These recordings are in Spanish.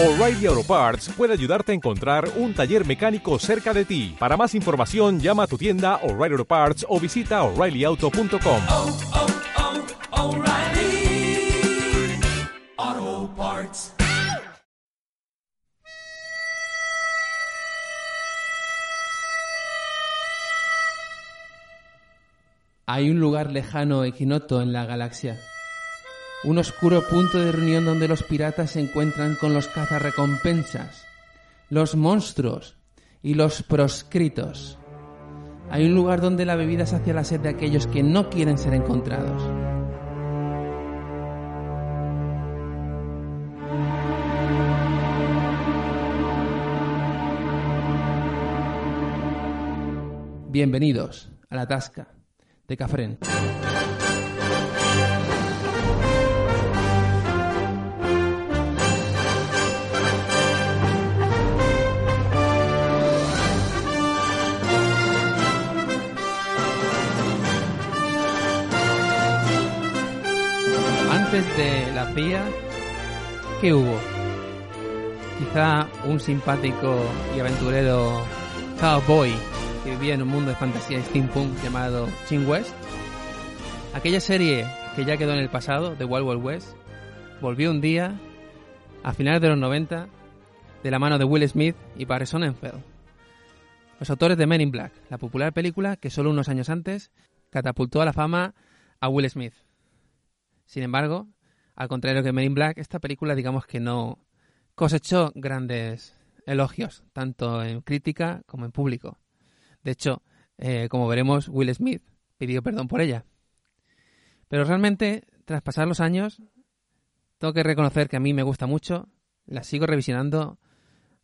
O'Reilly Auto Parts puede ayudarte a encontrar un taller mecánico cerca de ti. Para más información, llama a tu tienda O'Reilly Auto Parts o visita oreillyauto.com. oh, oh, Parts. Hay un lugar lejano e ignoto en la galaxia. Un oscuro punto de reunión donde los piratas se encuentran con los cazarrecompensas, los monstruos y los proscritos. Hay un lugar donde la bebida sacia la sed de aquellos que no quieren ser encontrados. Bienvenidos a la Tasca de Cafrén. Antes de la CIA, ¿qué hubo? Quizá un simpático y aventurero cowboy que vivía en un mundo de fantasía y steampunk llamado Chin West. Aquella serie que ya quedó en el pasado, de Wild Wild West, volvió un día, a finales de los 90, de la mano de Will Smith y Barry Sonnenfeld, los autores de Men in Black, la popular película que solo unos años antes catapultó a la fama a Will Smith. Sin embargo, al contrario que Men in Black, esta película digamos que no cosechó grandes elogios, tanto en crítica como en público. De hecho, eh, como veremos, Will Smith pidió perdón por ella. Pero realmente, tras pasar los años, tengo que reconocer que a mí me gusta mucho, la sigo revisionando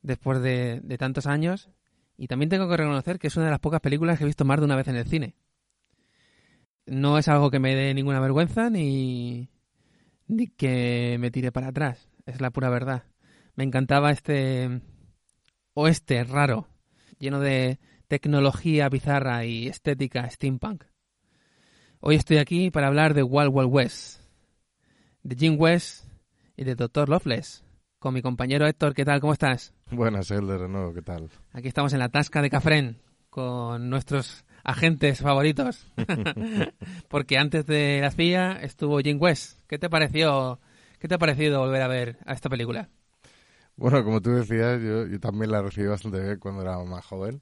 después de, de tantos años, y también tengo que reconocer que es una de las pocas películas que he visto más de una vez en el cine. No es algo que me dé ninguna vergüenza ni, ni que me tire para atrás, es la pura verdad. Me encantaba este oeste raro, lleno de tecnología bizarra y estética steampunk. Hoy estoy aquí para hablar de Wild Wild West, de Jim West y de Dr. Loveless, con mi compañero Héctor. ¿Qué tal? ¿Cómo estás? Buenas, Elder, de nuevo, ¿qué tal? Aquí estamos en la Tasca de Cafrén con nuestros agentes favoritos. Porque antes de la CIA estuvo Jim West. ¿Qué te pareció? ¿Qué te ha parecido volver a ver a esta película? Bueno, como tú decías, yo, yo también la recibí bastante bien cuando era más joven.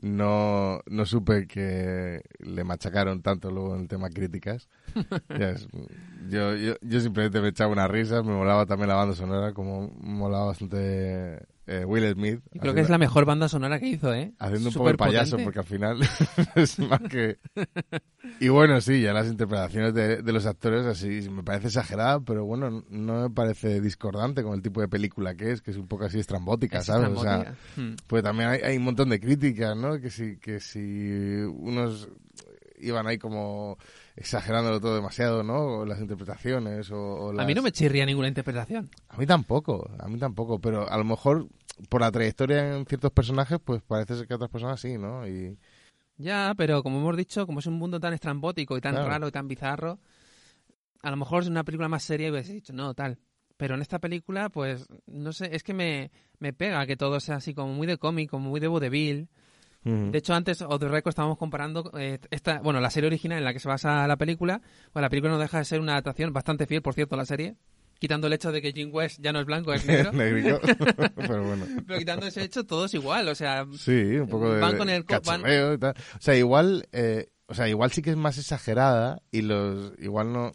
No, no supe que le machacaron tanto luego en el tema críticas. Yo, yo, yo simplemente me echaba una risa, me molaba también la banda sonora, como molaba bastante eh, Will Smith. Y creo que es la mejor banda sonora que hizo, ¿eh? Haciendo un poco el payaso, porque al final es más que... Y bueno, sí, ya las interpretaciones de, de los actores así me parece exagerada, pero bueno, no me parece discordante con el tipo de película que es, que es un poco así estrambótica, Es ¿sabes? O sea. Hmm. pues también hay, hay un montón de críticas, ¿no? Que si, que si unos iban ahí como exagerándolo todo demasiado, ¿no? O las interpretaciones o, o A las... mí no me chirría ninguna interpretación. A mí tampoco, a mí tampoco, pero a lo mejor por la trayectoria en ciertos personajes, pues parece ser que otras personas sí, ¿no? Y... Ya, pero como hemos dicho, como es un mundo tan estrambótico y tan Claro. raro y tan bizarro, a lo mejor es una película más seria y hubiese dicho, no, tal. Pero en esta película, pues, no sé, es que me, me pega que todo sea así como muy de cómic, como muy de vodevil. De hecho, antes, o de Record, estábamos comparando eh, esta, bueno, la serie original en la que se basa la película. Bueno, la película no deja de ser una adaptación bastante fiel, por cierto, a la serie. Quitando el hecho de que Jim West ya no es blanco, es negro. Pero bueno. pero quitando ese hecho, todo es igual. O sea, Sí, un poco de, Van con el co- van- cachondeo y tal. O sea, igual, eh, o sea, igual sí que es más exagerada y los, igual no,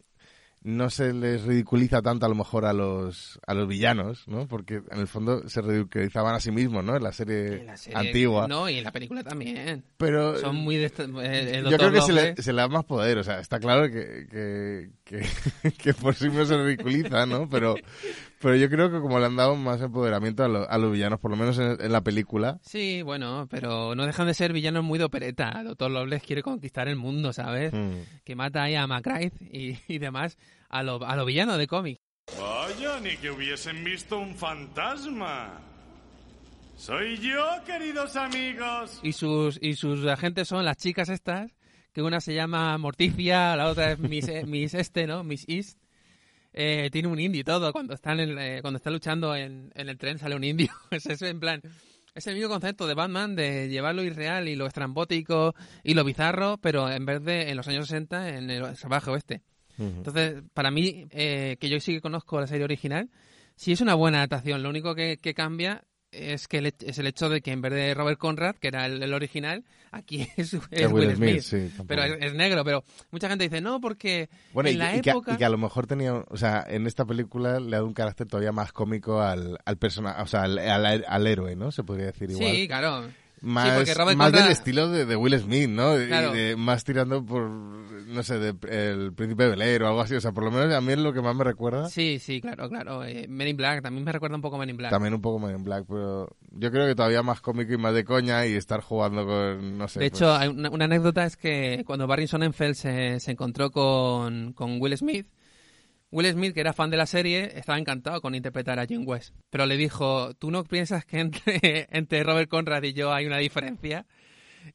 no se les ridiculiza tanto a lo mejor a los, a los villanos, ¿no? Porque en el fondo se ridiculizaban a sí mismos, ¿no? En la serie, en la serie- antigua. No, y en la película también. Pero Son muy de eh, el yo creo que se le, se le da más poder, o sea, está claro que, que, que, que por sí mismo se ridiculiza, ¿no? Pero, pero yo creo que como le han dado más empoderamiento a, lo- a los villanos, por lo menos en, en la película, Sí, bueno, pero no dejan de ser villanos muy de opereta. Dr. Loveless quiere conquistar el mundo, ¿sabes? mm, Que mata ahí a McCrae y, y demás a lo, a lo villano de cómic. Vaya, ni que hubiesen visto un fantasma. Soy yo, queridos amigos. Y sus, y sus agentes son las chicas estas, que una se llama Morticia, la otra es Miss, eh, Miss Este, ¿no? Miss East. Eh, tiene un indio y todo. Cuando están en, eh, cuando está luchando en, en el tren sale un indio. es eso en plan. Es el mismo concepto de Batman de llevar lo irreal y lo estrambótico y lo bizarro, pero en vez de en los años 60 en el salvaje oeste. Entonces, para mí, eh, que yo sí que conozco la serie original, sí es una buena adaptación. Lo único que, que cambia es que el es el hecho de que en vez de Robert Conrad, que era el, el original, aquí es, es Es Will, Will Smith. Smith, sí, tampoco. pero es, es negro, pero mucha gente dice, no, porque Bueno, en y, la y que, y que a lo mejor tenía, o sea, en esta película le da un carácter todavía más cómico al, al personaje, o sea, al, al- al héroe, ¿no? Se podría decir igual. Sí, claro. Más, más Conrad- del estilo de, de Will Smith, ¿no? Y de- más tirando por, no sé, de el príncipe de Bel o algo así. O sea, por lo menos a mí es lo que más me recuerda. Sí, sí, claro, claro. Eh, Men in Black también me recuerda un poco Men in Black. También un poco Man in Black, pero yo creo que todavía más cómico y más de coña y estar jugando con, no sé. De pues- hecho, hay una, una anécdota es que cuando Barry Sonnenfeld se, se encontró con, con Will Smith, Will Smith, que era fan de la serie, estaba encantado con interpretar a Jim West. Pero le dijo, ¿tú no piensas que entre, entre Robert Conrad y yo hay una diferencia?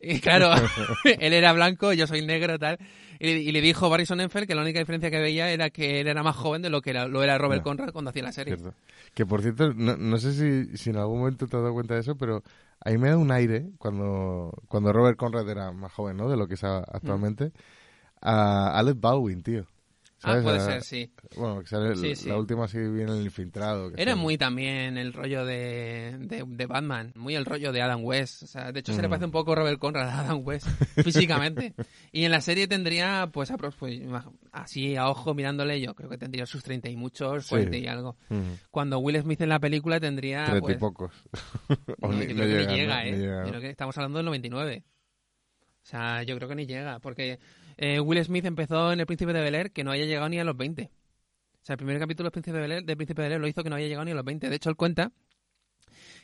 Y claro, él era blanco, yo soy negro, tal. Y, y le dijo Barry Sonnenfeld que la única diferencia que veía era que él era más joven de lo que era, lo era Robert. Conrad cuando hacía la serie. Cierto. Que por cierto, no, no sé si, si en algún momento te has dado cuenta de eso, pero a mí me da un aire cuando, cuando Robert Conrad era más joven, ¿no? De lo que es actualmente. A Alec Baldwin, tío. Ah, puede A- ser, sí. Bueno, que sale Sí, sí. la última sí viene el infiltrado. que Era muy también el rollo de, de, de Batman, muy el rollo de Adam West. O sea, de hecho, se le Mm. parece un poco Robert Conrad a Adam West físicamente. y en la serie tendría, pues, apro- pues, así a ojo mirándole, yo creo que tendría sus 30 y muchos, Sí. 40 y algo. Mm. Cuando Will Smith en la película tendría. Treinta pues, y pocos. O no, ni- yo no creo que llega, ni llega, ¿no? ¿eh? Ni llega, Yo ¿no? creo que estamos hablando del 99. O sea, yo creo que ni llega, porque eh, Will Smith empezó en El Príncipe de Bel Air que no haya llegado ni a los 20. O sea, el primer capítulo del Príncipe de Bel Air, Príncipe de Bel Air lo hizo que no haya llegado ni a los 20. De hecho, él cuenta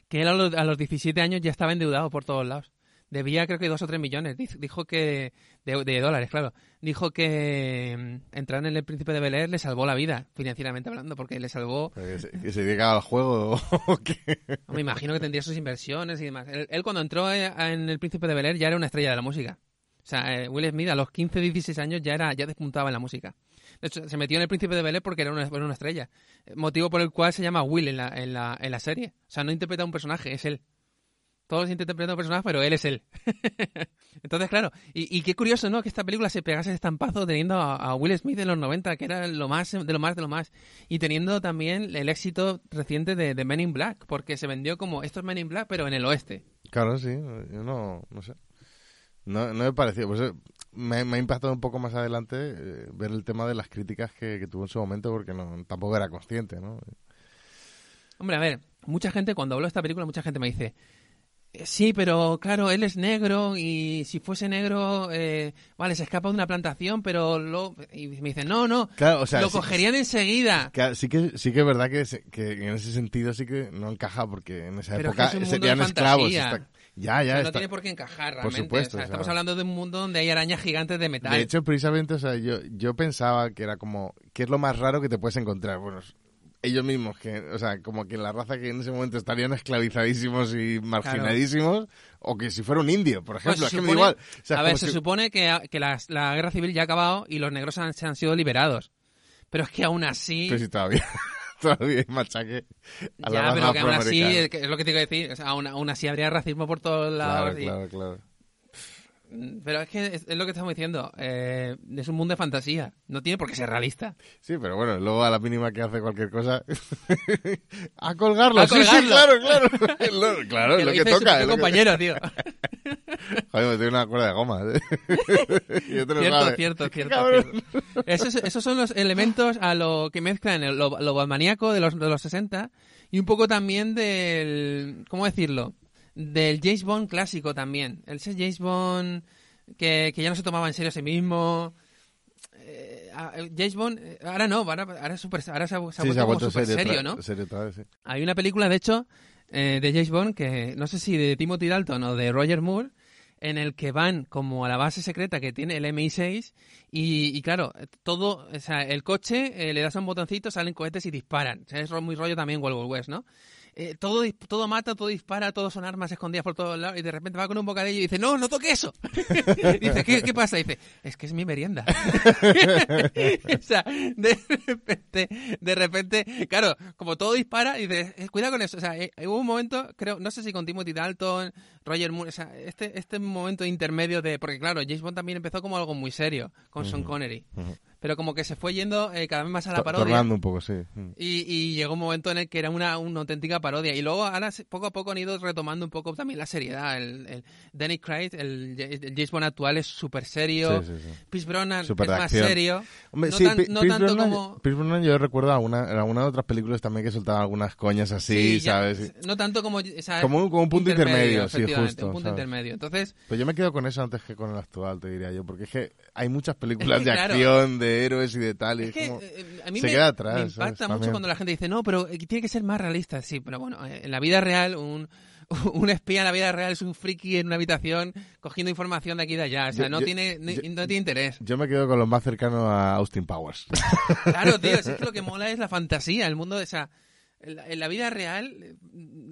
que él a los, a los 17 años ya estaba endeudado por todos lados. Debía creo que dos o tres millones. Dijo que... De, de dólares, claro. Dijo que mm, entrar en El Príncipe de Bel Air le salvó la vida, financieramente hablando, porque le salvó Que se, que se dedica al juego o qué. me imagino que tendría sus inversiones y demás. Él, él cuando entró eh, en El Príncipe de Bel Air ya era una estrella de la música. O sea, eh, Will Smith a los 15, 16 años ya era ya despuntaba en la música. De hecho, se metió en El Príncipe de Bel Air porque era una, estrella. Eh, Motivo por el cual se llama Will en la, en, la, en la serie. O sea, no interpreta un personaje, es él. Todos interpretan un personaje, pero él es él. Entonces, claro, y, qué curioso, ¿no? Que esta película se pegase ese estampazo teniendo a, a Will Smith en los 90, que era lo más de lo más de lo más. Y teniendo también el éxito reciente de, de Men in Black, porque se vendió como estos Men in Black, pero en el oeste. Claro, sí. Yo no, no sé. No, no me pareció. Pues, eh, me, me ha impactado un poco más adelante eh, ver el tema de las críticas que, que tuvo en su momento porque no tampoco era consciente, ¿no? Hombre, a ver, mucha gente, cuando hablo de esta película, mucha gente me dice, "Eh, sí, pero claro, él es negro y si fuese negro, eh, vale, se escapa de una plantación, pero lo... Y me dicen, no, no, Claro, o sea, lo sí- cogerían enseguida. Claro, sí que sí que es verdad que, que en ese sentido sí que no encaja porque en esa Pero época es serían esclavos. está- Ya, ya no está. tiene por qué encajar realmente. supuesto, o sea, o sea- estamos hablando de un mundo donde hay arañas gigantes de metal. De hecho, precisamente, o sea, yo, yo pensaba que era como, ¿qué es lo más raro que te puedes encontrar? Bueno, ellos mismos, que, o sea, como que la raza que en ese momento estarían esclavizadísimos y marginadísimos, o que si fuera un indio, por Pues ejemplo, es que me da igual. O sea, a ver, se si- supone que, que la, la guerra civil ya ha acabado y los negros han, se han sido liberados. Pero es que aún así... Pero si todavía, todavía hay machaque a la ya, pero que aún así, es lo que te iba a decir, o sea, aún, aún así habría racismo por todos Claro, lados. y- claro, claro. Pero es que es, es lo que estamos diciendo, eh, es un mundo de fantasía, no tiene por qué ser realista. Sí, pero bueno, luego a la mínima que hace cualquier cosa, a colgarlo, A sí, sí, claro, claro, lo- claro, es lo que toca. es lo que- compañero, tío. Joder, me tengo una cuerda de goma. ¿eh? No cierto, cierto, cierto, cierto. Esos, esos son los elementos a lo que mezclan el- lo, lo batmaníaco de los, de los 60 y un poco también del, ¿cómo decirlo? Del James Bond clásico también. El ese James Bond que, que ya no se tomaba en serio a sí mismo. Eh, James Bond, eh, ahora no, ahora, ahora, super- ahora se ha, se ha Sí, vuelto como súper serio, ¿no? vez, sí. Hay una película, de hecho, eh, de James Bond, que no sé si de Timothy Dalton o de Roger Moore, en el que van como a la base secreta que tiene el MI6 y, y claro, todo, o sea, el coche eh, le das a un botoncito, salen cohetes y disparan. O sea, es muy rollo también World War West, ¿no? Eh, todo, todo mata, todo dispara, todo son armas escondidas por todos lados y de repente va con un bocadillo y dice, no, no toque eso. dice, ¿qué, ¿qué pasa? Dice, es que es mi merienda. o sea, de repente, de repente, claro, como todo dispara, y dice, eh, cuidado con eso. O sea, eh, hubo un momento, creo, no sé si con Timothy Dalton, Roger Moore, o sea, este, este momento intermedio de, porque claro, James Bond también empezó como algo muy serio con Sean Connery. Pero como que se fue yendo eh, cada vez más a la parodia. Tornando un poco, sí. Mm. Y, y llegó un momento en el que era una, una auténtica parodia. Y luego, ahora, poco a poco han ido retomando un poco también la seriedad. El, el Danny Craig, el, el James Bond actual, es súper serio. Sí, sí, sí. Pierce Brosnan Súper es de más serio. Hombre, no tan- tanto Brosnan- como... Pierce Brosnan yo recuerdo alguna, en algunas otras películas también que soltaba algunas coñas así, ya- ¿sabes? No tanto como... Como un- como un punto intermedio, sí, efectivamente, justo, Un punto ¿sabes? intermedio. Entonces, Pues yo me quedo con eso antes que con el actual, te diría yo, porque es que hay muchas películas Es que, de claro. acción, de héroes y de tal, y es es que como... eh, a mí se me, queda atrás, me ¿sabes? impacta mucho También. cuando la gente dice, no, pero eh, tiene que ser más realista. Sí, pero bueno, eh, en la vida real, un, un espía en la vida real es un friki en una habitación cogiendo información de aquí y de allá. O sea, Yo- no, yo- tiene, yo- no tiene interés. Yo me quedo con lo más cercano a Austin Powers. Claro, tío, es que lo que mola es la fantasía, el mundo de esa... En la, en la vida real, eh,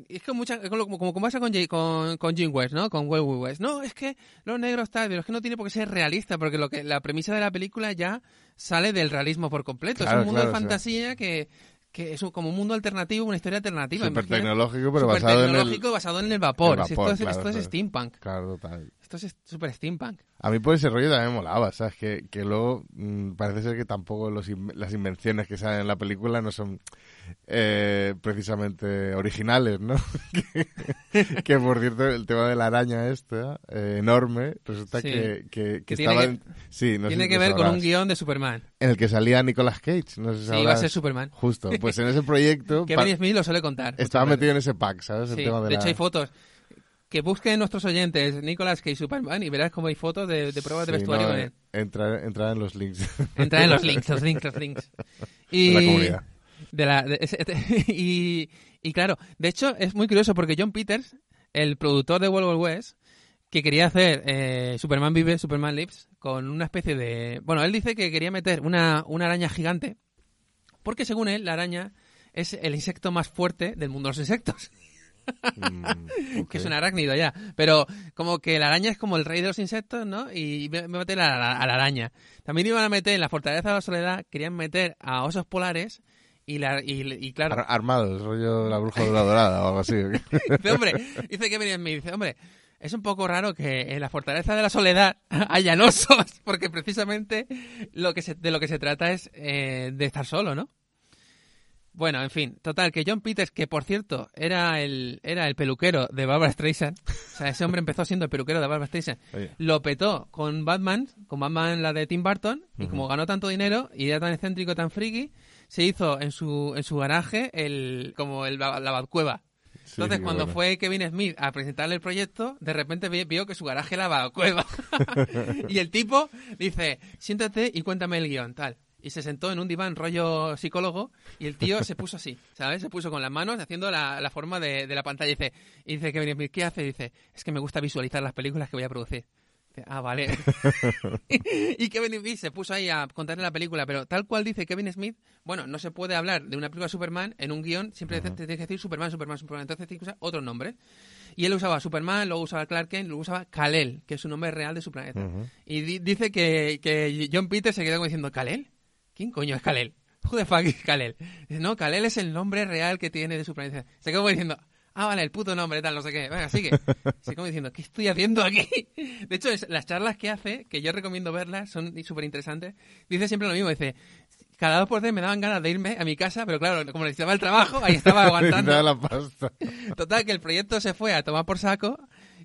es que mucha, como, como, pasa con, Jay- con, con Jim West, ¿no? Con Wild West. No, es que los negros tal, pero es que no tiene por qué ser realista, porque lo que la premisa de la película ya sale del realismo por completo. Claro, es un mundo claro, de fantasía que, que es como un mundo alternativo, una historia alternativa. Imagina- tecnológico, pero basado en el... tecnológico basado en el vapor. el Si vapor, esto es, claro, esto es claro. steampunk. Claro, total. Esto es súper steampunk. A mí por ese rollo también me molaba, ¿sabes? Que, que luego mm, parece ser que tampoco los in- las invenciones que salen en la película no son eh, precisamente originales, ¿no? que, que, por cierto, el tema de la araña esta, eh, enorme, resulta Sí. que, que, que tiene estaba... sí, no Tiene que ver con un guion de Superman. En el que salía Nicolas Cage, no sé si Sí, iba a ser Superman. Justo, pues en ese proyecto Kevin Smith lo suele contar. estaba metido en ese pack, ¿sabes? El Sí, tema de, de la... hecho hay fotos. Que busquen nuestros oyentes Nicolas Cage Superman y verás cómo hay fotos de, de pruebas de vestuario no, con eh, él. entrar, entrar en los links. Entra en los links, los links, los links. Y, De la comunidad. de la- de ese- y, y claro, de hecho es muy curioso porque John Peters, el productor de World War West, que quería hacer eh, Superman Vive, Superman Lives, con una especie de... Bueno, él dice que quería meter una, una araña gigante, porque según él, la araña es el insecto más fuerte del mundo de los insectos. Mm, que es un arácnido ya. Pero como que la araña es como el rey de los insectos, ¿no? Y me me meten a la, a la araña. También iban a meter en la Fortaleza de la Soledad, querían meter a osos polares y, la, y, y claro, Ar- armados, rollo la bruja de la dorada o algo así. dice, hombre, dice que venía en mí, dice, hombre, es un poco raro que en la Fortaleza de la Soledad hayan osos, porque precisamente lo que se- de lo que se trata es eh, de estar solo, ¿no? Bueno, en fin, total, que John Peters, que por cierto era el, era el peluquero de Barbara Streisand, o sea, ese hombre empezó siendo el peluquero de Barbara Streisand, Oye. lo petó con Batman, con Batman la de Tim Burton, y como ganó tanto dinero y era tan excéntrico, tan friki, se hizo en su, en su garaje el, como el, la Batcueva. Entonces, cuando bueno. fue Kevin Smith a presentarle el proyecto, de repente vi- vio que su garaje era la cueva. y el tipo dice, siéntate y cuéntame el guion, tal. Y se sentó en un diván rollo psicólogo y el tío se puso así, ¿sabes? Se puso con las manos haciendo la, la forma de, de la pantalla. Y dice, y dice Kevin Smith, ¿qué hace? dice, es que me gusta visualizar las películas que voy a producir. Ah, vale. y Kevin Smith se puso ahí a contarle la película, pero tal cual dice Kevin Smith, bueno, no se puede hablar de una película de Superman en un guion, siempre te tienes que decir Superman, Superman, Superman, entonces tienes que usar otro nombre. Y él usaba Superman, luego usaba Clark Kent, luego usaba Kal-El, que es su nombre real de su planeta. Y di- dice que, que John Peter se quedó como diciendo, ¿Kal-El? ¿Quién coño es Kal-El? Who the fuck is Kal-El? Dice, no, Kal-El es el nombre real que tiene de su planeta. Se quedó como diciendo, ah, vale, el puto nombre, tal, no sé qué. Venga, sigue. Se quedó diciendo, ¿qué estoy haciendo aquí? De hecho, es- las charlas que hace, que yo recomiendo verlas, son súper interesantes. Dice siempre lo mismo, dice, cada dos por tres me daban ganas de irme a mi casa, pero claro, como necesitaba el trabajo, ahí estaba aguantando. Necesitaba la pasta. Total, que el proyecto se fue a tomar por saco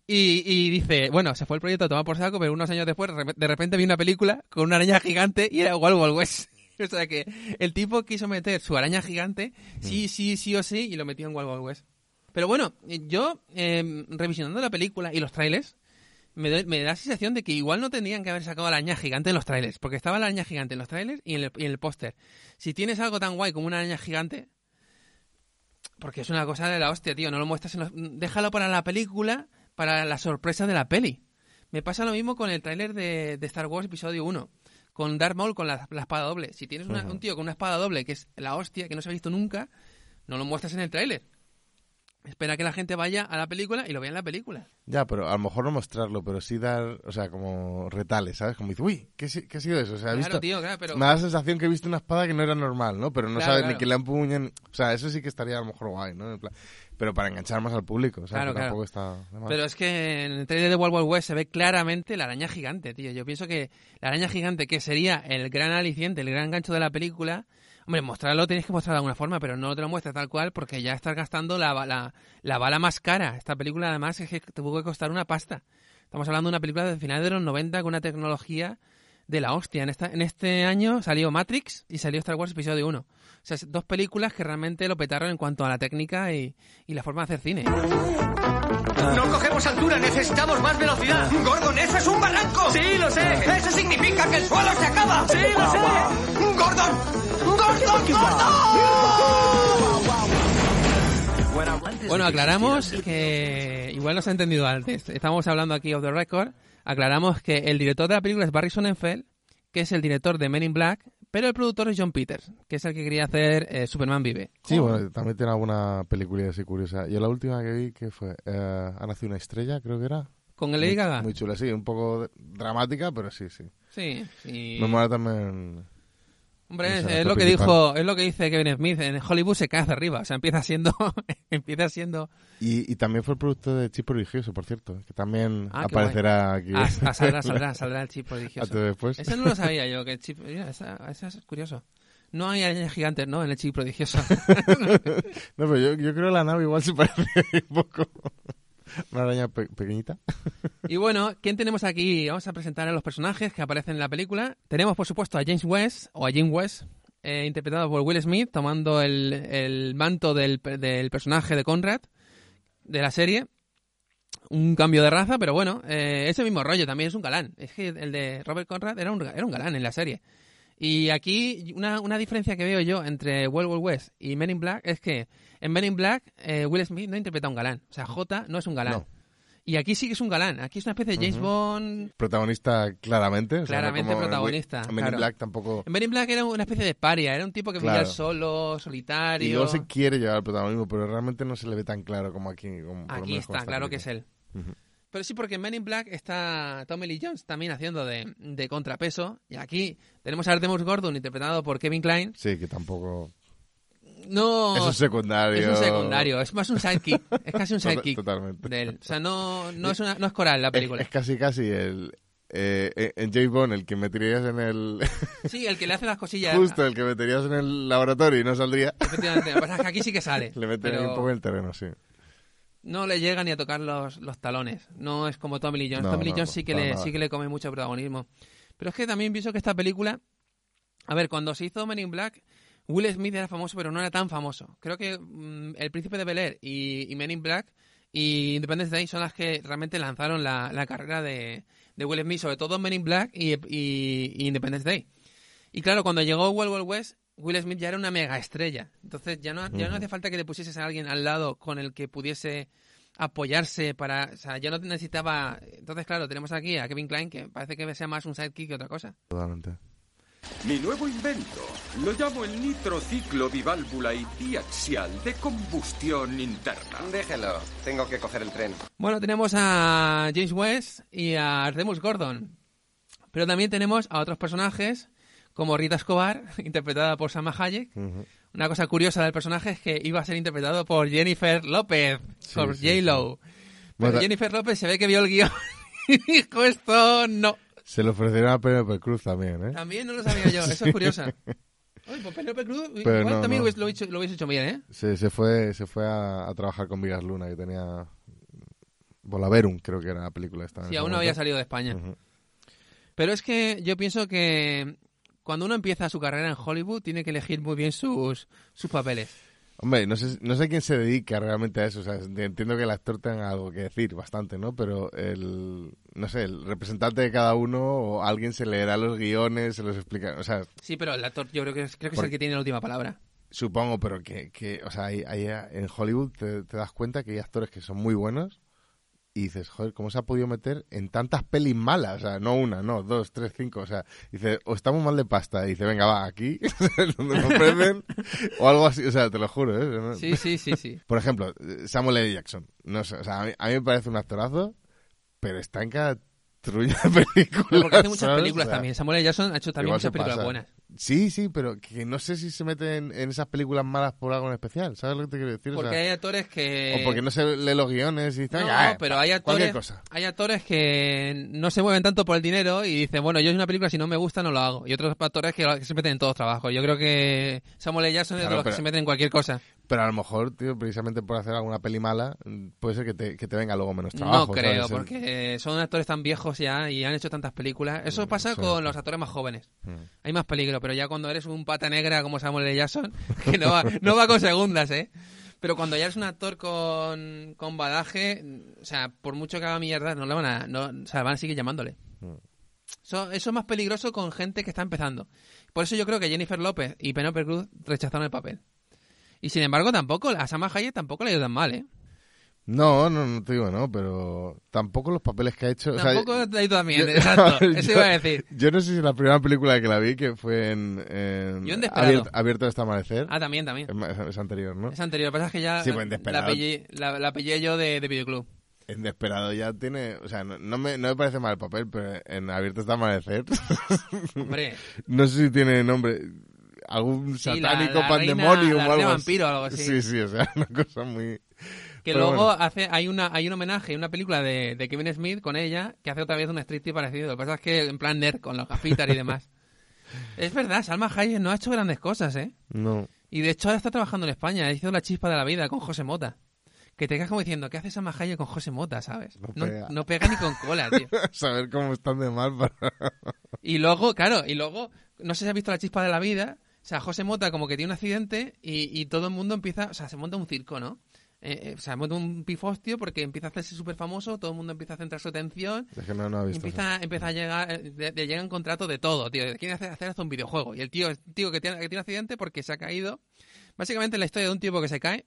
y, y dice, bueno, se fue el proyecto a tomar por saco, pero unos años después de rep- de repente vi una película con una araña gigante y era Wild Wild West. O sea que el tipo quiso meter su araña gigante, sí, sí, sí o sí, y lo metió en Wild Wild West. Pero bueno, eh, yo, eh, revisionando la película y los trailers, me, doy- me da la sensación de que igual no tendrían que haber sacado a la araña gigante en los trailers, porque estaba la araña gigante en los trailers y en el, póster. Si tienes algo tan guay como una araña gigante, porque es una cosa de la hostia, tío. No lo muestras en los... Déjalo para la película, para la sorpresa de la peli. Me pasa lo mismo con el tráiler de, de Star Wars Episodio 1. Con Darth Maul con la, la espada doble. Si tienes una- un tío con una espada doble que es la hostia, que no se ha visto nunca, no lo muestras en el tráiler. Espera que la gente vaya a la película y lo vea en la película. Ya, pero a lo mejor no mostrarlo, pero sí dar, o sea, como retales, ¿sabes? Como dice, uy, ¿qué, qué ha sido eso? O sea, Claro, visto... tío, claro, pero... Me da la sensación que he visto una espada que no era normal, ¿no? Pero no Claro, sabes ni que la empuñen. O sea, eso sí que estaría a lo mejor guay, ¿no? En plan- Pero para enganchar más al público, Claro, que tampoco está. Pero es que en el trailer de Wild Wild West se ve claramente la araña gigante, tío. Yo pienso que la araña gigante, que sería el gran aliciente, el gran gancho de la película, hombre, mostrarlo tienes que mostrarlo de alguna forma, pero no te lo muestras tal cual porque ya estás gastando la, la, la bala más cara. Esta película, además, es que tuvo que costar una pasta. Estamos hablando de una película de finales de los 90 con una tecnología de la hostia. En, esta, en este año salió Matrix y salió Star Wars Episodio 1. O sea, dos películas que realmente lo petaron en cuanto a la técnica y, y la forma de hacer cine. No cogemos altura, necesitamos más velocidad. Gordon, eso es un barranco. Sí, lo sé. Eso significa que el suelo se acaba. Sí, lo sé. Gordon, Gordon, Gordon. Bueno, aclaramos que igual no se ha entendido antes. Estamos hablando aquí of the record. Aclaramos que el director de la película es Barry Sonnenfeld, que es el director de Men in Black, pero el productor es John Peters, que es el que quería hacer eh, Superman Vive. Sí, bueno, también tiene alguna película así curiosa. Yo la última que vi, que fue? Eh, ha nacido una estrella, creo que era. Con el Lady Muy- Gaga. Muy chula, sí, un poco dramática, pero sí, sí. Sí, sí. Me mola también. Hombre, es, lo que principal. dijo, es lo que dice Kevin Smith. En Hollywood se cae hacia arriba, o sea, empieza siendo, empieza siendo. Y, y también fue el producto de Chip Prodigioso, por cierto, que también Ah, aparecerá aquí. Ah, ah, saldrá, saldrá, saldrá el chip prodigioso. Después. Eso no lo sabía yo, que el chip, mira, esa, esa es curioso. No hay arañas gigantes, ¿no? En el chip prodigioso. No, pero yo, yo creo que la nave igual se parece un poco. Una araña pe- pequeñita. Y bueno, ¿quién tenemos aquí? Vamos a presentar a los personajes que aparecen en la película. Tenemos, por supuesto, a James West, o a Jim West, eh, interpretado por Will Smith, tomando el, el manto del, del personaje de Conrad, de la serie. Un cambio de raza, pero bueno, eh, ese mismo rollo también es un galán. Es que el de Robert Conrad era un, era un galán en la serie. Y aquí una, una diferencia que veo yo entre Wild Wild West y Men in Black es que en Men in Black eh, Will Smith no interpreta a un galán. O sea, J no es un galán. No. Y aquí sí que es un galán. Aquí es una especie de James Bond. Protagonista claramente. o sea, no Claramente como en protagonista, Men in. Black tampoco. En Men in Black era una especie de paria. Era un tipo que vivía Claro. solo, Y solitario. luego se quiere llevar el protagonismo, pero realmente no se le ve tan claro como aquí. como- Aquí está, claro que es él. Pero sí, porque en Men in Black está Tommy Lee Jones también haciendo de, de contrapeso. Y aquí tenemos a Artemus Gordon interpretado por Kevin Klein. Sí, que tampoco. No. Es un secundario. Es un secundario, es más un sidekick. Es casi un sidekick totalmente. de él. O sea, no, no, es, una, no es coral la película. es casi casi el. Eh, en James Bond, el que meterías en el. Sí, el que le hace las cosillas. justo el que meterías en el laboratorio y no saldría. Efectivamente. Lo que pasa es que aquí sí que sale. Le pero un poco en el terreno, sí. No le llega ni a tocar los, los talones. No es como Tommy Lee Jones. No, Tommy Lee no, Jones sí que, le, sí que le come mucho protagonismo. Pero es que también pienso que esta película... A ver, cuando se hizo Men in Black, Will Smith era famoso, pero no era tan famoso. Creo que mm, El Príncipe de Bel-Air y, y Men in Black y Independence Day son las que realmente lanzaron la, la carrera de, de Will Smith, sobre todo Men in Black y, y- y Independence Day. Y claro, cuando llegó Wild Wild West, Will Smith ya era una mega estrella. Entonces ya no, ya no hace falta que le pusieses a alguien al lado con el que pudiese apoyarse para... O sea, ya no necesitaba... Entonces, claro, tenemos aquí a Kevin Klein, que parece que sea más un sidekick que otra cosa. Totalmente. Mi nuevo invento. Lo llamo el nitrociclo biválvula y diaxial de combustión interna. Déjelo, tengo que coger el tren. Bueno, tenemos a James West y a Artemus Gordon. Pero también tenemos a otros personajes, como Rita Escobar, interpretada por Salma Hayek. Una cosa curiosa del personaje es que iba a ser interpretado por Jennifer López, Sí, por sí, J-Lo. Pero Bueno, Jennifer López se ve que vio el guion y dijo esto no. Se le ofrecieron a Penelope Cruz también, ¿eh? También no lo sabía yo, eso es curiosa. Oye, pues Penélope Cruz, Pero igual no, también no. Lo, hubiese, lo hubiese- lo hecho bien, ¿eh? Se, se fue, se fue a, a trabajar con Vigas Luna, que tenía. Volaverum, creo que era la película esta. ese aún no había salido de España. Pero es que yo pienso que cuando uno empieza su carrera en Hollywood tiene que elegir muy bien sus, sus papeles. Hombre, no sé, no sé quién se dedica realmente a eso. O sea, entiendo que el actor tenga algo que decir, bastante, ¿no? Pero el, no sé, el representante de cada uno o alguien se leerá los guiones, se los explica. O sea, Sí, pero el actor yo creo que es, creo que es el que tiene la última palabra. supongo, pero que, que o sea, hay, hay- en Hollywood te, te das cuenta que hay actores que son muy buenos y dices, joder, ¿cómo se ha podido meter en tantas pelis malas? O sea, no una, no, dos, tres, cinco. O sea, dice, o estamos mal de pasta. Y dice, venga, va, aquí, donde nos ofrecen, o algo así. O sea, te lo juro, ¿eh? ¿no? Sí, sí, sí, sí. Por ejemplo, Samuel L. Jackson. No sé, o sea, a mí, a mí me parece un actorazo, pero está en cada trulla de película. Pero porque hace muchas ¿sabes? películas O sea, también. Samuel L. Jackson ha hecho también muchas películas pasa. buenas. Sí, sí, pero que no sé si se mete en, esas películas malas por algo en especial. ¿Sabes lo que te quiero decir? O Porque sea, hay actores que... o porque no se lee los guiones y dice, No, "Ah, pero hay actores, cosa. hay actores que no se mueven tanto por el dinero y dicen, bueno, yo es una película, si no me gusta, no lo hago. Y otros actores que, se meten en todos los trabajos. Yo creo que Samuel L. Jackson es de los que se meten en cualquier cosa. Pero a lo mejor, tío, precisamente por hacer alguna peli mala, mm, puede ser que te, que te venga luego menos trabajo. no creo, ¿sabes? porque son actores tan viejos ya y han hecho tantas películas. Eso pasa sí. con los actores más jóvenes. Mm. Hay más peligro, pero ya cuando eres un pata negra como Samuel L. Jackson, que no va, no va con segundas, ¿eh? Pero cuando ya eres un actor con, con badaje, o sea, por mucho que haga mierda, no le van a, no, o sea, van a seguir llamándole. Mm. Eso, eso es más peligroso con gente que está empezando. Por eso yo creo que Jennifer López y Penelope Cruz rechazaron el papel. Y sin embargo, tampoco, a Sama Hayek tampoco le ha ido tan mal, ¿eh? No, no, no te digo no, pero tampoco los papeles que ha hecho. o sea, Tampoco le ha ido tan bien, yo- exacto. yo- Eso iba a decir. Yo no sé si la primera película que la vi, que fue en. en Yo en Desperado. abierto, abierto hasta amanecer. Ah, también, también. es, anterior, ¿no? Es anterior, lo que pasa es que ya Sí, pues en la, Desperado. pillé, la, la pillé yo de, de videoclub. En Desperado ya tiene. O sea, no, no me, no me parece mal el papel, pero en Abierto hasta amanecer. Hombre, no sé si tiene nombre. Algún Sí, la- satánico la pandemonium reina- la o algo así. vampiro o algo así. Sí, sí, o sea, una cosa muy. que Pero luego bueno. hace hay una hay un homenaje, una película de, de Kevin Smith con ella que hace otra vez un striptease parecido. Lo que pasa es que en plan nerd, con los gafitas y demás. es verdad, Salma Hayek no ha hecho grandes cosas, ¿eh? No. Y de hecho ahora está trabajando en España. Hizo La chispa de la vida con José Mota. Que te quedas como diciendo, ¿qué hace Salma Hayek con José Mota, sabes? No No, pega. no pega ni con cola, tío. Saber cómo están de mal para. Y luego, claro, y luego, no sé si has visto la chispa de la vida. O sea, José Mota como que tiene un accidente y, y todo el mundo empieza, o sea, se monta un circo, ¿no? Eh, eh, o sea, monta un pifostio porque empieza a hacerse súper famoso, todo el mundo empieza a centrar su atención, Es que no, eso. empieza, empieza a llegar, eh, de, de llegan contratos de todo, tío. Quiere hacer, hacer hasta un videojuego. Y el tío, el tío que tiene, que tiene un accidente porque se ha caído. Básicamente la historia de un tipo que se cae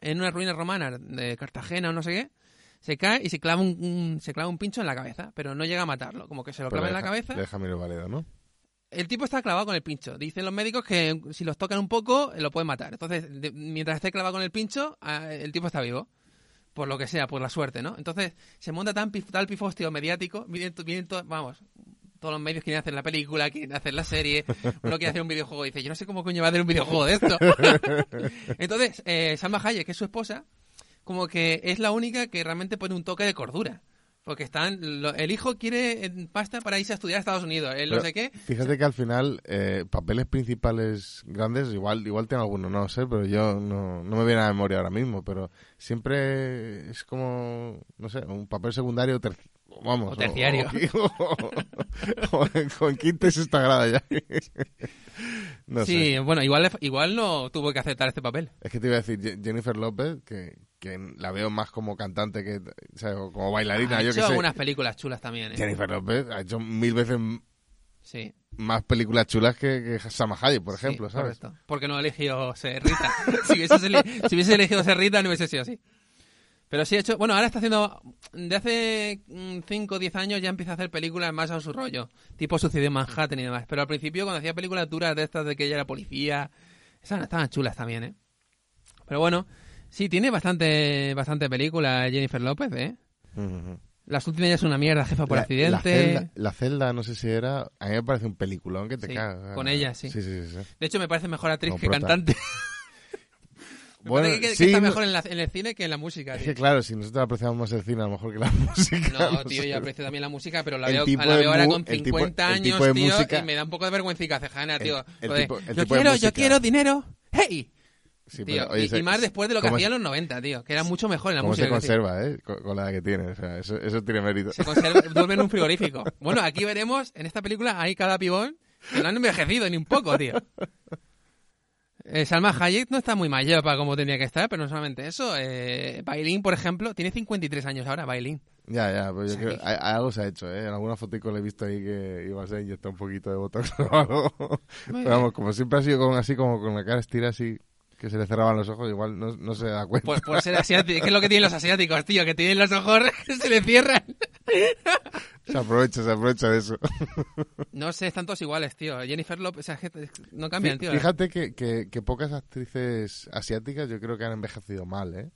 en una ruina romana de Cartagena o no sé qué. Se cae y se clava un, un- se clava un pincho en la cabeza, pero no llega a matarlo. Como que se lo Pero clava en la cabeza. Deja Miro Valedo, ¿no? El tipo está clavado con el pincho. Dicen los médicos que si los tocan un poco, eh, lo pueden matar. Entonces, de- mientras esté clavado con el pincho, ah, el tipo está vivo. Por lo que sea, por la suerte, ¿no? Entonces, se monta tan pif- tal pifostio mediático. Vienen, to- vienen to- vamos, todos los medios quieren hacer la película, quieren hacer la serie. Uno quiere hacer un videojuego y dice, yo no sé cómo coño va a hacer un videojuego de esto. Entonces, eh, Salma Hayek, que es su esposa, como que es la única que realmente pone un toque de cordura. Porque están, lo- el hijo quiere pasta para irse a estudiar a Estados Unidos. No sé qué. Fíjate que al final, eh, papeles principales grandes, igual igual tiene alguno, no sé, pero yo no, no me viene a la memoria ahora mismo, pero siempre es como, no sé, un papel secundario ter- vamos, O terciario. O, o- con quinta y sexta grada ya. no sí, sé. bueno, igual, igual no tuvo que aceptar este papel. Es que te iba a decir, Je- Jennifer López, que, que la veo más como cantante que, o sea, como bailarina, ha yo hecho que sé. algunas películas chulas también, ¿eh? Jennifer López ha hecho mil veces Sí. más películas chulas que, que Salma Hayek, por sí, ejemplo, ¿sabes? correcto. Porque no eligió ser Rita. si, hubiese, si hubiese elegido ser Rita, no hubiese sido así. Pero sí ha hecho... Bueno, ahora está haciendo... De hace 5 o 10 años ya empieza a hacer películas más a su rollo. Tipo Sucedió en Manhattan y demás. Pero al principio, cuando hacía películas duras de estas de que ella era policía... Esas estaban chulas también, ¿eh? Pero bueno... Sí, tiene bastante bastante película Jennifer López, ¿eh? Ujú. Las últimas ya es una mierda, jefa por La- accidente. La celda, la celda, no sé si era. A mí me parece un peliculón que te Sí, cagas. con ella, sí. Sí, sí, sí. sí. De hecho, me parece mejor actriz Como que prota. cantante. Bueno, que, que sí, está no- mejor en, la- en el cine que en la música. Es tío. que claro, si nosotros apreciamos más el cine a lo mejor que la música. No, tío, yo aprecio también la música, pero la El veo, tipo la veo ahora con el tipo- 50 el años, tipo de tío, música- y me da un poco de vergüencica cejana, tío. el tipo- el yo tipo de quiero, yo quiero dinero, hey, Sí, tío. pero, oye, y, se- y más después de lo que ¿cómo hacía en se- los 90, tío, que era mucho mejor en la ¿Cómo se música. hacía. conserva, eh? Con, con la edad que tiene. O sea, eso, eso tiene mérito. Se conserva, duerme en un frigorífico. Bueno, aquí veremos, en esta película hay cada pibón que no han envejecido ni un poco, tío. Eh, Salma Hayek no está muy mayor para como tenía que estar, pero no solamente eso. Eh, Bailín, por ejemplo, tiene 53 años ahora, Bailín. Ya, ya, pues yo creo que- algo se ha hecho, ¿eh? En alguna fotico le he visto ahí que iba a ser inyectar un poquito de botox o algo. Pero vamos, como siempre ha sido con, así como con la cara estira así. Que se le cerraban los ojos, igual no, no se da cuenta. Pues por ser asiático, ¿qué es lo que tienen los asiáticos, tío? Que tienen los ojos que se le cierran. Se aprovecha, se aprovecha de eso. No sé, están todos iguales, tío. Jennifer Lopez, o sea, no cambian, tío. Fíjate que, que, que pocas actrices asiáticas yo creo que han envejecido mal, ¿eh?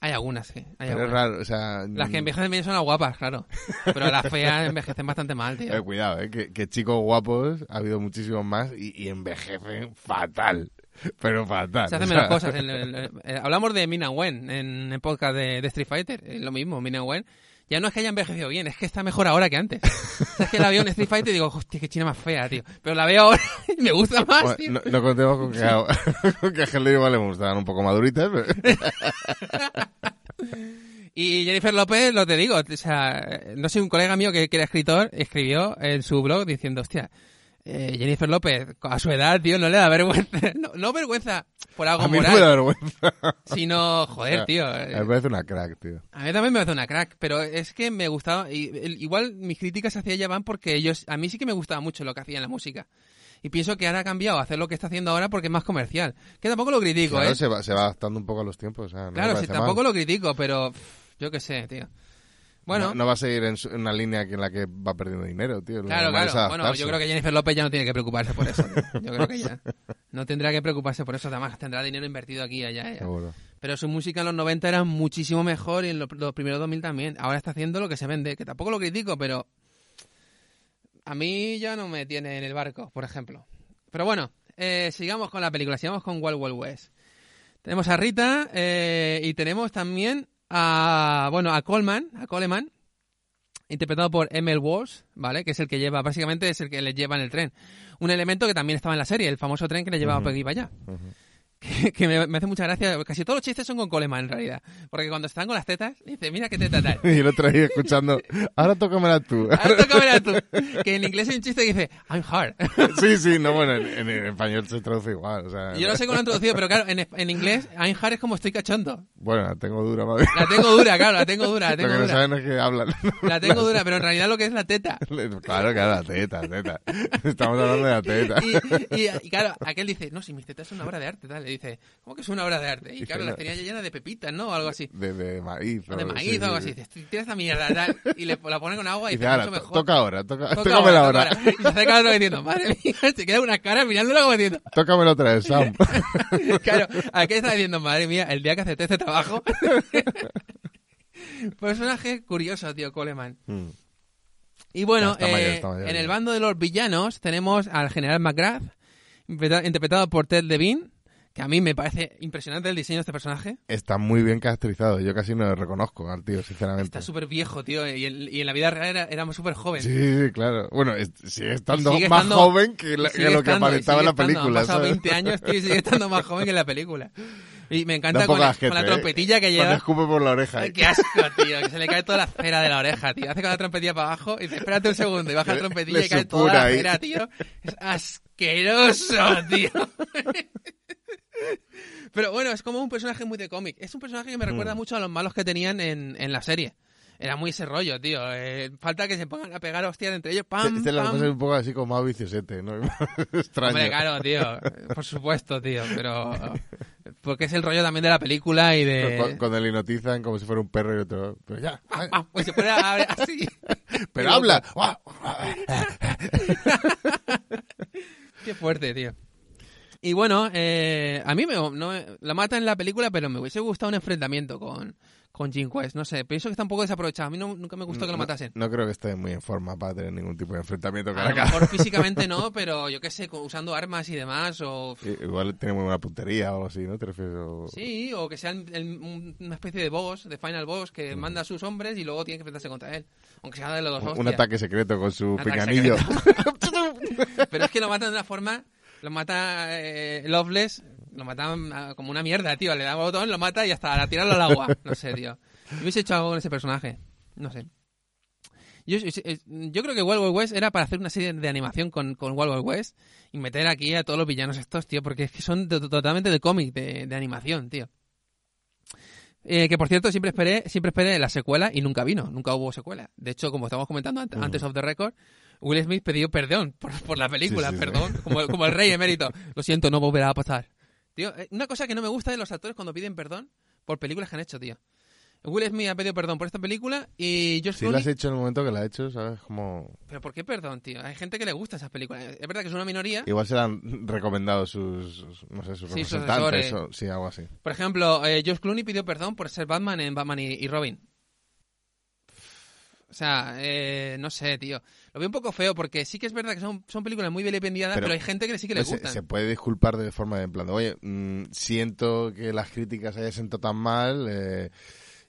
Hay algunas, sí. Hay Pero es algunas. raro, o sea... Las que envejecen bien son las guapas, claro. Pero las feas envejecen bastante mal, tío. Eh, cuidado, eh, que, que chicos guapos ha habido muchísimos más y, y envejecen fatal. Pero fatal. Se hacen menos cosas. En el- eh, eh, hablamos de Mina Wen en el podcast de, de Street Fighter. Es lo mismo, Mina Wen. Ya no es que haya envejecido bien, es que está mejor ahora que antes. O sea, es que la veo en Street Fighter y digo, hostia, qué china más fea, tío. Pero la veo ahora y me gusta más, Bueno, tío. no, no contemos con que, a, con que a Helen igual le gustan un poco maduritas. pero- Y Jennifer López, lo te digo, o sea, no sé, un colega mío que, que era escritor escribió en su blog diciendo, hostia, eh, Jennifer López, a su edad, tío, no le da vergüenza. No, no vergüenza por algo A mí no me da vergüenza. sino, joder, O sea, tío. A mí me parece una crack, tío. A mí también me hace una crack, pero es que me gustaba. Y, el- igual mis críticas hacia ella van porque ellos. A mí sí que me gustaba mucho lo que hacía en la música. Y pienso que ahora ha cambiado a hacer lo que está haciendo ahora porque es más comercial. Que tampoco lo critico, Claro, ¿eh? se va, se va adaptando un poco a los tiempos. O sea, no me claro, sí, parece tampoco mal. lo critico, pero. Yo qué sé, tío. Bueno, No, no va a seguir en, su- en una línea en la que va perdiendo dinero, tío. Claro, claro. Bueno, yo creo que Jennifer López ya no tiene que preocuparse por eso. tío. Yo creo que ya. No tendrá que preocuparse por eso. Además, tendrá dinero invertido aquí y allá. Pero su música en los 90 era muchísimo mejor y en los, los primeros 2000 también. Ahora está haciendo lo que se vende, que tampoco lo critico, pero a mí ya no me tiene en el barco, por ejemplo. Pero bueno, eh, sigamos con la película, sigamos con Wild Wild West. Tenemos a Rita eh, y tenemos también a, bueno, a Coleman, a Coleman, interpretado por Emil Walsh, ¿vale? Que es el que lleva, básicamente es el que le lleva en el tren. Un elemento que también estaba en la serie, el famoso tren que le llevaba Ujú. Peggy para allá. que me, me hace mucha gracia. Casi todos los chistes son con Coleman, en realidad. Porque cuando están con las tetas, dice, mira qué teta tal. Y el otro ahí escuchando, ahora tócamela tú. Ahora tócamela tú. Que en inglés hay un chiste que dice, I'm hard. sí, sí, no, bueno, en, en español se traduce igual. O sea, Yo no sé cómo lo han traducido, pero claro, en, en inglés, I'm hard es como estoy cachondo. Bueno, la tengo dura, madre. La tengo dura, claro, la tengo dura, la Lo tengo que no dura. saben es que hablan. La tengo dura, pero en realidad lo que es la teta. Claro, claro, la teta, teta. Estamos hablando de la teta. Y, y- y claro, aquel dice, no, si mis tetas son una obra de arte, tal. Dice, ¿cómo que es una obra de arte? Y claro, no. las tenía llenas de pepitas, ¿no? O algo así. De, de maíz. O de maíz sí, o algo sí, así. sí. Dice, tira esta mierda, tal. Y le, la pone con agua y Y dice, ahora, mejor. toca ahora, toca, tócamela ahora, ahora. Y se acerca otro diciendo, madre mía, se queda una cara mirándolo como diciendo, Tócamela otra vez, Sam. claro, aquí está diciendo, madre mía, el día que acepté este trabajo. Personaje curioso, tío, Coleman. Mm. Y bueno, mayor, eh, está mayor, en el bando de los villanos tenemos al general McGrath, interpreta- interpretado por Ted Levine, que a mí me parece impresionante el diseño de este personaje. Está muy bien caracterizado. Yo casi no lo reconozco al tío, sinceramente. Está súper viejo, tío, y en, y en la vida real era, era súper joven. Sí, sí, claro. Bueno, es- sigue estando sigue más estando- joven que, la- que lo que estando- aparentaba en la sigue estando, película. Han pasado ¿sabes? 20 años, tío, y sigue estando más joven que en la película. Y me encanta con, la- con la ¿eh? trompetilla que Cuando lleva. escupe por la oreja. Ay, ¿eh? qué asco, tío, que se le cae toda la cera de la oreja, tío. Hace con la trompetilla para abajo y dice, espérate un segundo, y baja la trompetilla le y cae toda la ahí. cera, tío. Es asqueroso, tío. Pero bueno, es como un personaje muy de cómic. Es un personaje que me recuerda Mm. mucho a los malos que tenían en, en la serie. Era muy ese rollo, tío. Eh, falta que se pongan a pegar hostias entre ellos. Pam, Este, pam. un poco así como más viciosete, ¿no? Extraño. Hombre, claro, tío. Por supuesto, tío. Pero. Porque es el rollo también de la película y de. Cu- Cuando le hipnotizan como si fuera un perro y otro. Pero ya. ay, Ah, pues se pone a hablar así. pero habla. Qué fuerte, tío. Y bueno, eh, a mí me, no, la mata en la película, pero me hubiese gustado un enfrentamiento con, con Jim Quest. No sé, pienso que está un poco desaprovechado. A mí no- nunca me gustó que lo matasen. No, creo que esté muy en forma para tener ningún tipo de enfrentamiento cara A lo mejor físicamente no, pero yo qué sé, usando armas y demás, o... Igual tiene muy buena puntería o algo así, ¿no? ¿Te refieres? O- Sí, o que sea un- una especie de boss, de final boss, que manda a sus hombres y luego tiene que enfrentarse contra él. Aunque sea de los dos un hostias. ataque secreto con su Un pinganillo. Pero es que lo matan de una forma. Lo mata eh, Loveless. Lo matan ah, como una mierda, tío. Le da un botón, lo mata y hasta a tirarlo al agua. No sé, tío. Yo hubiese hecho algo con ese personaje. No sé. Yo, yo- yo creo que Wild Wild West era para hacer una serie de animación con, con Wild Wild West y meter aquí a todos los villanos estos, tío, porque es que son to- totalmente de cómic, de, de animación, tío. Eh, que por cierto, siempre esperé, siempre esperé la secuela y nunca vino, nunca hubo secuela. De hecho, como estábamos comentando ant- antes of the record, Will Smith pidió perdón por, por la película, Sí, sí, sí. perdón, como, como el rey emérito. Lo siento, no volverá a pasar. Tío, eh, una cosa que no me gusta de los actores cuando piden perdón por películas que han hecho, tío. Will Smith ha pedido perdón por esta película y George Si lo Clooney... has hecho en el momento que lo has hecho, ¿sabes? Como... ¿Pero por qué perdón, tío? Hay gente que le gusta esas películas. Es verdad que es una minoría. Igual se le han recomendado sus, sus- no sé, sus Sí, sus representantes asesores. o sí, algo así. Por ejemplo, eh, George Clooney pidió perdón por ser Batman en Batman y, y Robin. O sea, eh, no sé, tío. Lo veo un poco feo porque sí que es verdad que son, son películas muy vilipendiadas, pero, Pero- hay gente que sí que le se, gustan. se puede disculpar de forma de en plan oye, mm, siento que las críticas hayan sentado tan mal eh,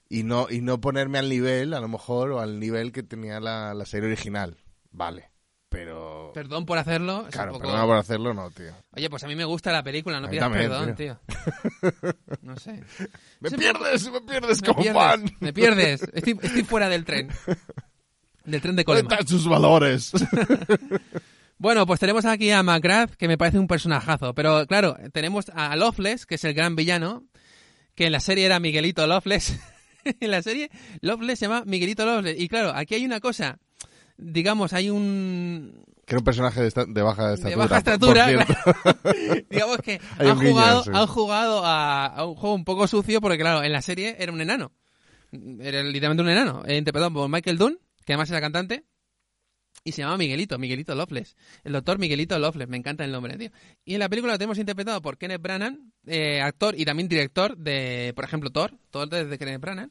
y no y no ponerme al nivel, a lo mejor, o al nivel que tenía la, la serie original. Vale, pero... Perdón por hacerlo. es claro, un poco- perdona por hacerlo, no, tío. Oye, pues a mí me gusta la película, no pidas perdón, tío. tío. No sé. ¡Me pierdes! ¡Me pierdes Me como pierdes, fan! me pierdes. Estoy, estoy fuera del tren. Del tren de ¿Dónde Coleman. están sus valores? Bueno, pues tenemos aquí a McGrath, que me parece un personajazo. Pero claro, tenemos a Loveless, que es el gran villano, que en la serie era Miguelito Loveless. en la serie, Loveless se llama Miguelito Loveless. Y claro, aquí hay una cosa. Digamos, hay un. que era un personaje de, esta- de baja estatura. De baja estatura. digamos que han jugado, han jugado a, a un juego un poco sucio, porque claro, en la serie era un enano. Era literalmente un enano. eh, interpretado por Michael Dunn, que además era cantante. Y se llama Miguelito, Miguelito Loveless. El doctor Miguelito Loveless, me encanta el nombre, tío. Y en la película lo tenemos interpretado por Kenneth Branagh, eh, actor y también director de, por ejemplo, Thor. Thor de Kenneth Branagh.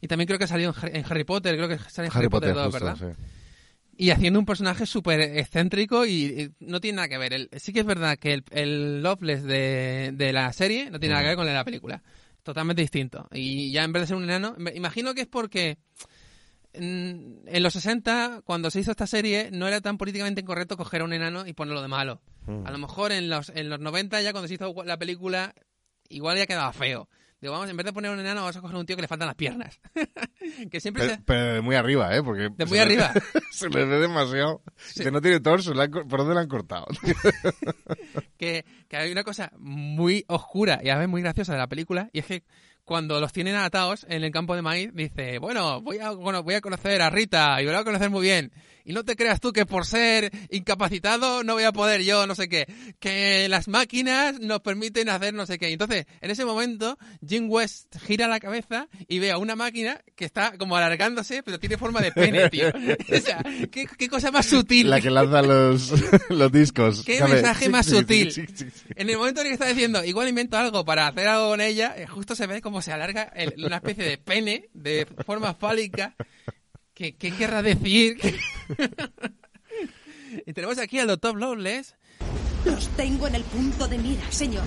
Y también creo que ha salido en, Har- en Harry Potter, creo que sale en Harry, Harry Potter, Potter, 2, justo, ¿verdad? sí. Y haciendo un personaje súper excéntrico y, y no tiene nada que ver. El- sí que es verdad que el, el Loveless de, de la serie no tiene nada que ver con el de la película. Totalmente distinto. Y ya en vez de ser un enano, imagino que es porque en, en los 60, cuando se hizo esta serie, no era tan políticamente incorrecto coger a un enano y ponerlo de malo. A lo mejor en los, en los 90, ya cuando se hizo la película, igual ya quedaba feo. Digo, vamos, en vez de poner un enano, vamos a coger un tío que le faltan las piernas. que siempre Pero, se... pero de muy arriba, ¿eh? Porque De muy le- arriba. se le ve demasiado. Que no tiene torso. han ¿Por dónde le han cortado? que, que hay una cosa muy oscura y a veces muy graciosa de la película y es que cuando los tienen atados en el campo de maíz dice bueno voy a bueno, voy a conocer a Rita y voy a conocer muy bien y no te creas tú que por ser incapacitado no voy a poder yo no sé qué que las máquinas nos permiten hacer no sé qué y entonces en ese momento Jim West gira la cabeza y ve a una máquina que está como alargándose pero tiene forma de pene tío o sea qué, qué cosa más sutil La que lanza los, los discos. ¿Qué mensaje Sí, más sí, sutil? sí. En el momento en el que está diciendo, igual invento algo para hacer algo con ella, eh, justo se ve como se alarga el- una especie de pene de forma fálica. ¿Qué, qué querrá decir? y tenemos aquí al doctor Loveless. Los tengo en el punto de mira, señor.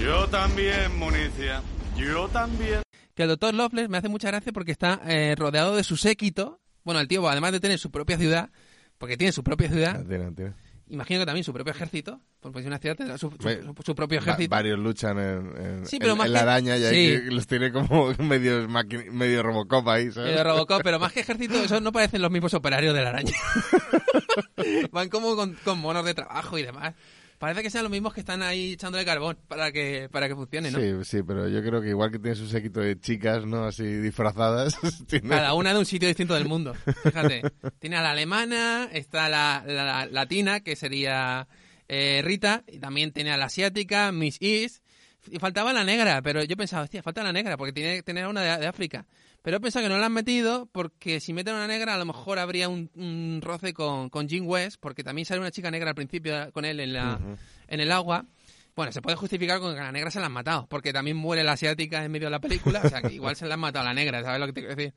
Yo también, Municia. Yo también. Que el doctor Loveless me hace mucha gracia porque está eh, rodeado de su séquito. Bueno, el tío, además de tener su propia ciudad, porque tiene su propia ciudad, Ah, tiene, tiene. Imagino que también su propio ejército, porque si una ciudad tendrá su, su- propio Va- ejército. varios luchan en, en, Sí, pero en- más en la araña y Sí. que los tiene como medio, medio Robocop ahí, ¿sabes? Eh, Robocop, pero más que ejército, eso no parecen los mismos operarios de la araña. Van como con, con monos de trabajo y demás. Parece que sean los mismos que están ahí echándole carbón para que, para que funcione, ¿no? Sí, sí, pero yo creo que igual que tiene su séquito de chicas, ¿no? Así disfrazadas. tiene- Cada una de un sitio distinto del mundo. Fíjate. Tiene a la alemana, está la, la- la latina, que sería eh, Rita, y también tiene a la asiática, Miss East. Y faltaba la negra, pero yo pensaba, hostia, falta la negra, porque tiene que tener una de, de África. Pero he pensado que no la han metido porque si meten una negra a lo mejor habría un, un roce con, con Jim West, porque también sale una chica negra al principio con él en, la, en el agua. Bueno, se puede justificar con que a la negra se la han matado, porque también muere la asiática en medio de la película, o sea que igual se la han matado a la negra, ¿sabes lo que te quiero decir?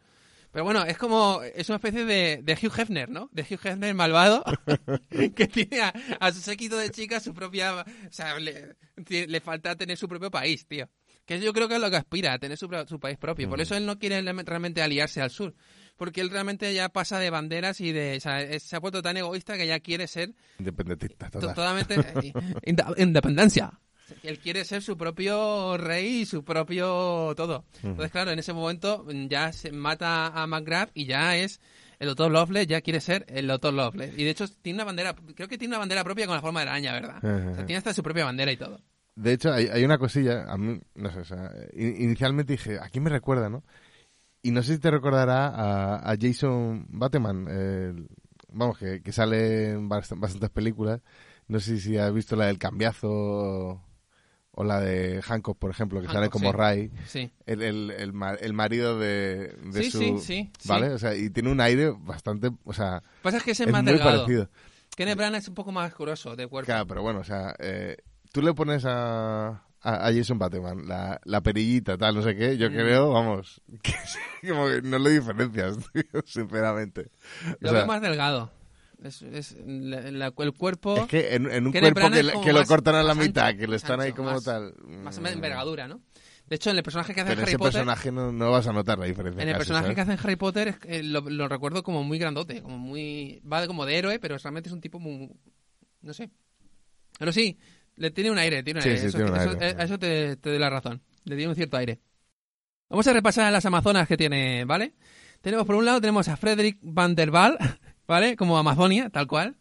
Pero bueno, es como, es una especie de, de Hugh Hefner, ¿no? De Hugh Hefner malvado, que tiene a, a su séquito de chicas su propia, o sea, le, le falta tener su propio país, tío. Que yo creo que es lo que aspira, a tener su, su país propio. Por eso él no quiere realmente aliarse al sur. Porque él realmente ya pasa de banderas y de, o sea, es- se ha puesto tan egoísta que ya quiere ser Independentista, to- total. totalmente eh, inde- independencia. Él quiere ser su propio rey y su propio todo. Entonces, claro, en ese momento ya se mata a McGrath y ya es el Doctor Loveless, ya quiere ser el Doctor Loveless. Y de hecho tiene una bandera, creo que tiene una bandera propia con la forma de araña, ¿verdad? O sea, tiene hasta su propia bandera y todo. De hecho, hay, hay una cosilla, a mí, no sé, o sea, in- inicialmente dije, ¿a quién me recuerda, no? Y no sé si te recordará a, a Jason Bateman, el- vamos, que, que sale en bast- bastantes películas. No sé si has visto la del cambiazo, O la de Hancock, por ejemplo, que Hancock, sale como sí. Ray. Sí. El, el, el, el marido de, de Sí, su... sí, sí. ¿Vale? O sea, y tiene un aire bastante... O sea, Pasa es que es, es más muy delgado. parecido. Kenneth Branagh es un poco más grueso de cuerpo. Claro, pero bueno, o sea, eh, tú le pones a, a, Jason Bateman la, la perillita, tal, no sé qué, yo creo, vamos, que como que no le diferencias, tío, sinceramente. O Lo sea, veo más delgado. Es, es la- la- el cuerpo... es que en, en un cuerpo que, lo cortan a la mitad, ancho, que le están ahí como más- tal. Más mm, envergadura, ¿no? De hecho, en el personaje que hace Pero Harry ese Potter... personaje no, no vas a notar la diferencia. En el casi, personaje ¿sabes? que hace en Harry Potter es eh, lo, lo recuerdo como muy grandote, como muy... Va como de héroe, pero realmente es un tipo muy... No sé. Pero sí, le tiene un aire, tiene un aire. sí, eso, tiene un eso- aire. a eso te, te doy la razón. Le tiene un cierto aire. Vamos a repasar las Amazonas que tiene, ¿vale? Tenemos por un lado, tenemos a Frederick van der Waal, ¿vale? Como Amazonia, tal cual.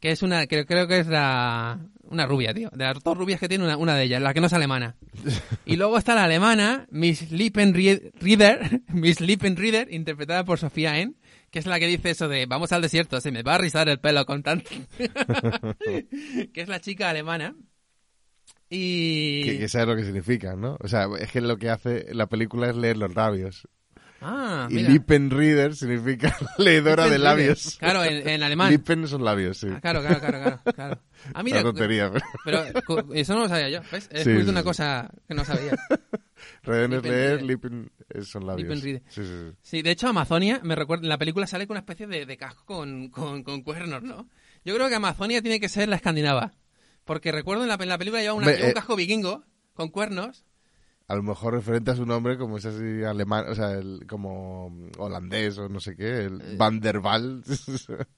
Que es una, que creo que es la, una rubia, tío. De las dos rubias que tiene, una, una de ellas, la que no es alemana. Y luego está la alemana, Miss Lippenrieder, Miss Lippenrieder, interpretada por Sofía En, que es la que dice eso de, vamos al desierto, se me va a rizar el pelo con tanto. que es la chica alemana. Y... Que, que sabes lo que significa, ¿no? O sea, es que lo que hace la película es leer los labios. Ah, y mira. Significa leedora de labios. Claro, en, en alemán. Lippen son labios, sí. Ah, claro, claro, claro, claro. Ah, mira, Una tontería. pero- pero eso no lo sabía yo, ¿ves? He Sí, descubierto sí, una sí. cosa que no sabía. Reden es leer, Lippen son labios. Lippenrieder. Sí, sí, sí. Sí, de hecho Amazonia, me recuerda, en la película sale con una especie de, de casco con, con, con cuernos, ¿no? Yo creo que Amazonia tiene que ser la escandinava. Porque recuerdo en la, en la película lleva, una- Me- un eh, casco vikingo con cuernos. A lo mejor referente a su nombre, como es así alemán, o sea, el- como holandés o no sé qué, el Eh. Van der Waal.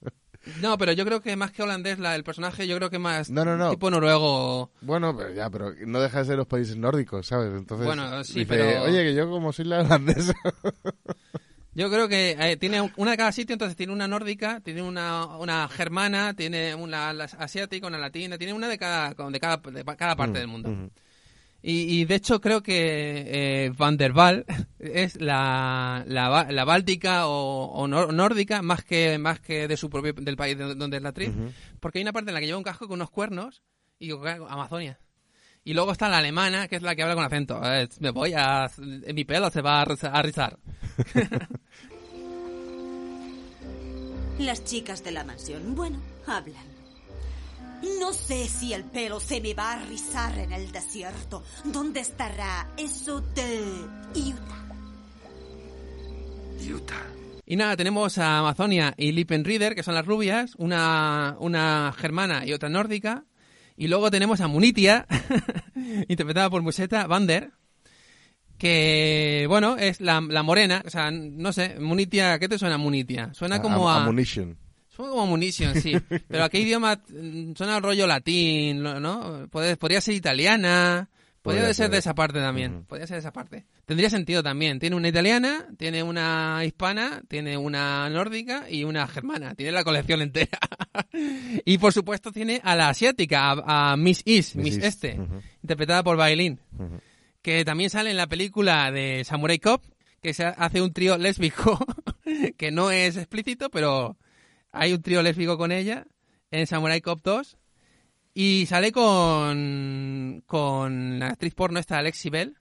No, pero yo creo que más que holandés la, el personaje, yo creo que más No, no, no. tipo noruego. bueno, pero ya, pero no deja de ser los países nórdicos, ¿sabes? Entonces, Bueno, sí, dice, pero- oye, que yo como soy la holandesa. Yo creo que eh, tiene un- una de cada sitio, entonces tiene una nórdica, tiene una, una germana, tiene una asiática, una latina, tiene una de cada, de cada, de cada parte del mundo. Ujú. Y, y de hecho creo que eh, Van der Waal es la, la, la báltica o, o nor- nórdica más que más que de su propio del país de- donde es la actriz, porque hay una parte en la que lleva un casco con unos cuernos y Amazonia. Y luego está la alemana, que es la que habla con acento. Eh, me voy a... Mi pelo se va a rizar. Las chicas de la mansión, bueno, hablan. No sé si el pelo se me va a rizar en el desierto. ¿Dónde estará eso de Utah? Utah. Y nada, tenemos a Amazonia y Lippenrieder, que son las rubias, una, una germana y otra nórdica. Y luego tenemos a Munitia, interpretada por Museta Vander, que, bueno, es la, la morena. O sea, no sé, Munitia, ¿qué te suena Munitia? Suena como a... Ammunition. Suena como munition, sí. Pero ¿a qué idioma mm, suena al rollo latín, ¿no? Podría ser italiana. Podría Podría ser ser. de esa parte también. Podría ser de esa parte. Tendría sentido también. Tiene una italiana, tiene una hispana, tiene una nórdica y una germana. Tiene la colección entera. y por supuesto tiene a la asiática, a, a Miss East, Miss Miss, East, Este, interpretada por Bailín Ujú. que también sale en la película de Samurai Cop, que se hace un trío lésbico, que no es explícito, pero hay un trío lésbico con ella en Samurai Cop 2. Y sale con, con la actriz porno esta Alexi Bell,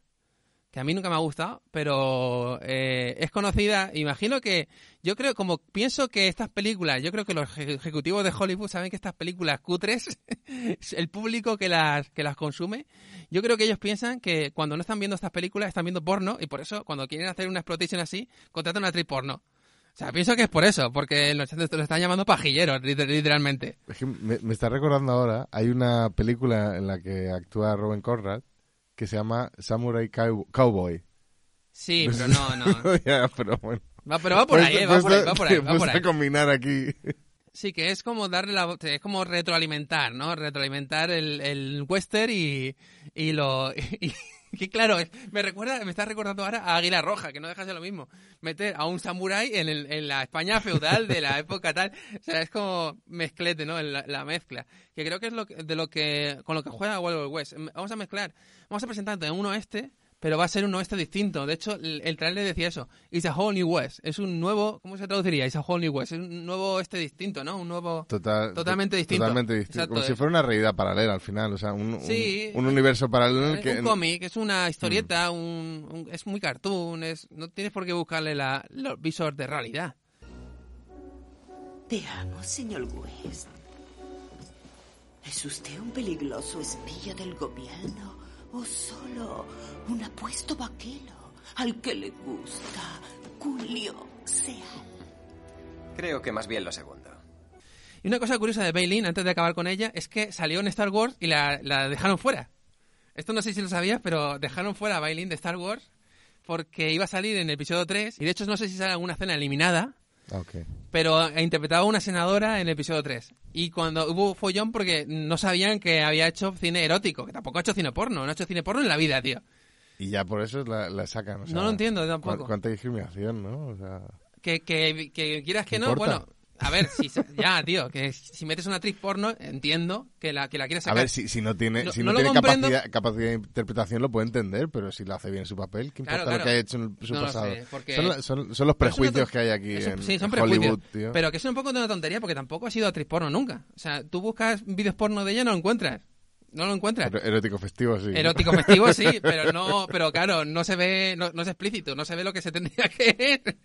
que a mí nunca me ha gustado, pero eh, es conocida. Imagino que, yo creo, como pienso que estas películas, yo creo que los eje- ejecutivos de Hollywood saben que estas películas cutres, el público que las, que las consume, yo creo que ellos piensan que cuando no están viendo estas películas están viendo porno y por eso cuando quieren hacer una exploitation así, contratan a una actriz porno. O sea, pienso que es por eso, porque los lo están llamando pajilleros, liter- literalmente. Es que me, me está recordando ahora, hay una película en la que actúa Robin Conrad que se llama Samurai Cow- Cowboy. Sí, pero no, no. ya, pero bueno. Va, pero va por ahí, eh, va por ahí, va por ahí, va por Puesto a ahí. combinar aquí. Sí, que es como darle la es como retroalimentar, ¿no? Retroalimentar el, el western y, y lo y, que claro, me recuerda, me está recordando ahora a Águila Roja, que no deja de ser lo mismo. Meter a un samurái en, el- en la España feudal de la época tal, o sea, es como mezclete, ¿no? La, la mezcla, que creo que es lo que- de lo que con lo que juega Wild West. Vamos a mezclar, vamos a presentar en uno este, pero va a ser un oeste distinto. De hecho, el, el trailer decía eso. It's a whole new west. Es un nuevo, ¿cómo se traduciría? It's a whole new west. Es un nuevo oeste distinto, ¿no? Un nuevo... Total- Totalmente distinto. Totalmente distinto. Exacto, Como si es- fuera una realidad paralela al final. O sea, un, un- Sí. un universo paralelo en el que. un cómic, es una historieta, un, un- es muy cartoon, es, no tienes por qué buscarle la, los visores de realidad. Te amo, señor West. ¿Es usted un peligroso espía del gobierno o solo un apuesto vaquero al que le gusta Julio Seal? Creo que más bien lo segundo. Y una cosa curiosa de Bailin, antes de acabar con ella, es que salió en Star Wars y la, la dejaron fuera. Esto no sé si lo sabías, pero dejaron fuera a Bailin de Star Wars porque iba a salir en el episodio 3 y de hecho no sé si sale alguna escena eliminada, Ok. pero interpretaba a una senadora en el episodio 3. Y cuando hubo follón porque no sabían que había hecho cine erótico, que tampoco ha hecho cine porno, no ha hecho cine porno en la vida, tío. Y ya por eso la, la sacan. o sea, No lo entiendo cu- tampoco. Cuánta discriminación, ¿no? O sea, Que, que, que quieras que ¿Qué no, importa? bueno, a ver, si ya, tío, que si metes una actriz porno, entiendo que la, que la quieras a sacar. ver, si, si no tiene, No- si no tiene capacidad, capacidad de interpretación lo puede entender, pero si lo hace bien su papel, ¿qué importa claro. lo que haya hecho en su No lo pasado? sé, porque- son, son- son los prejuicios que hay aquí en, sí, son en prejuicios. Hollywood, tío. Pero que es un poco de una tontería porque tampoco ha sido actriz porno nunca. O sea, tú buscas vídeos porno de ella y no lo encuentras. No lo encuentras. Pero erótico festivo, sí. Erótico festivo, sí, pero no, pero claro, no se ve, no, no es explícito, no se ve lo que se tendría que ver.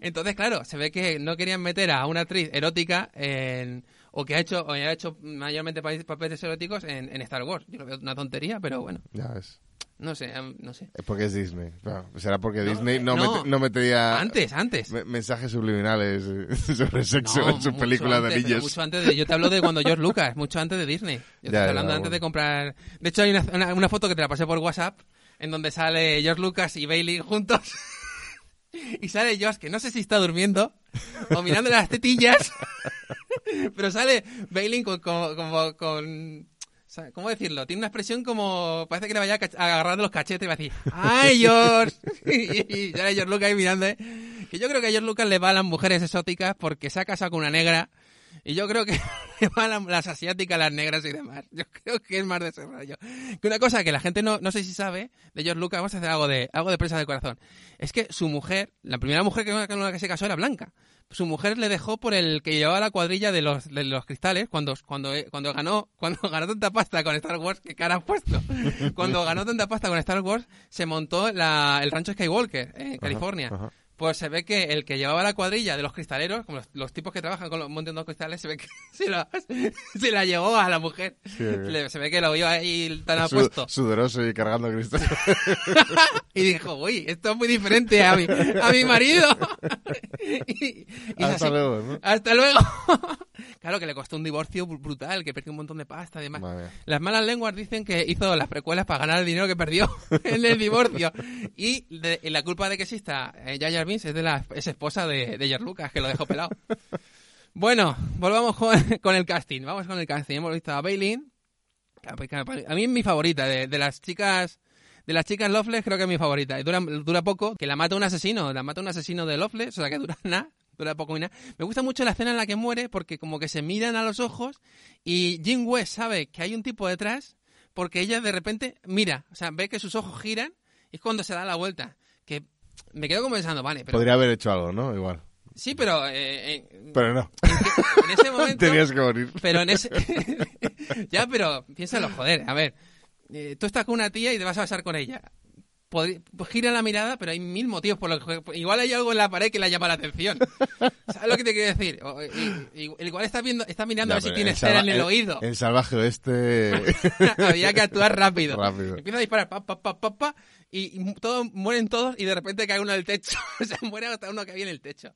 Entonces, claro, se ve que no querían meter a una actriz erótica en, o que ha hecho, o ha hecho mayormente pa- papeles eróticos en, en Star Wars. Yo lo veo una tontería, pero bueno, Ya ves. no sé, no sé. Es porque es Disney. Claro, será porque No, Disney no, no. no metería Antes, antes. me- mensajes subliminales sobre sexo en sus películas de niños. Mucho antes de, yo te hablo de cuando George Lucas, mucho antes de Disney. Yo Ya, estoy hablando antes bueno. de comprar. De hecho, hay una, una, una foto que te la pasé por WhatsApp en donde sale George Lucas y Bailey juntos. y sale George, que no sé si está durmiendo o mirando las tetillas. pero sale Bailey con, con- con. ¿Cómo decirlo? Tiene una expresión como. Parece que le vaya a cach- a agarrar de los cachetes y va a decir: ¡Ay, George! y, y sale George Lucas ahí mirando. ¿eh? Que yo creo que a George Lucas le va mujeres exóticas porque se ha casado con una negra. Y yo creo que las asiáticas, las negras y demás. Yo creo que es más de ese rollo. Que una cosa que la gente no, no sé si sabe de George Lucas, vamos a hacer algo de, algo de prensa del corazón. Es que su mujer, la primera mujer que- con la que se casó era blanca. Su mujer le dejó por el que llevaba la cuadrilla de los, de los cristales cuando, cuando, cuando ganó, cuando ganó tanta pasta con Star Wars, que cara has puesto. Cuando ganó tanta pasta con Star Wars, se montó la, el rancho Skywalker en California. ajá. Pues se ve que el que llevaba la cuadrilla de los cristaleros, como los, los tipos que trabajan con los montando cristales, se ve que se la, se la llevó a la mujer. Le- se ve que lo iba ahí tan apuesto. sudoroso y cargando cristal. y dijo, uy, esto es muy diferente a mi, a mi marido. y, y Hasta así. luego, ¿no? Hasta luego. claro que le costó un divorcio br- brutal, que perdió un montón de pasta y demás. Madre mía. Las malas lenguas dicen que hizo las precuelas para ganar el dinero que perdió en el divorcio. Y, de- y la culpa de que exista eh, Jar Jar Es de la es esposa de, de George Lucas, que lo dejó pelado. bueno, volvamos con, el casting. Vamos con el casting. Hemos visto a que A mí es mi favorita. De, las chicas... De las chicas Loveless creo que es mi favorita. Dura, dura poco, que la mata un asesino. La mata un asesino de Loveless, o sea que dura nada. Dura poco y nada. Me gusta mucho la escena en la que muere porque como que se miran a los ojos y Jim West sabe que hay un tipo detrás porque ella de repente mira, o sea, ve que sus ojos giran y es cuando se da la vuelta. Que me quedo como pensando, vale, pero... Podría haber hecho algo, ¿no? Igual. Sí, pero... eh, eh, Pero no. en ese momento... Tenías que morir. Pero en ese... ya, pero piénsalo, joder, a ver. eh, tú estás con una tía y te vas a besar con ella. Pues gira la mirada, pero hay mil motivos por los que... Igual hay algo en la pared que la llama la atención. ¿Sabes lo que te quiero decir? O- y- y- igual está, viendo, está mirando a ver si tiene cera en el oído. El salvaje oeste. Había que actuar rápido. Rápido. Empieza a disparar, pa, pa, pa, pa, pa, y, y todos mueren todos y de repente cae uno del techo. o sea, muere hasta uno que había en el techo.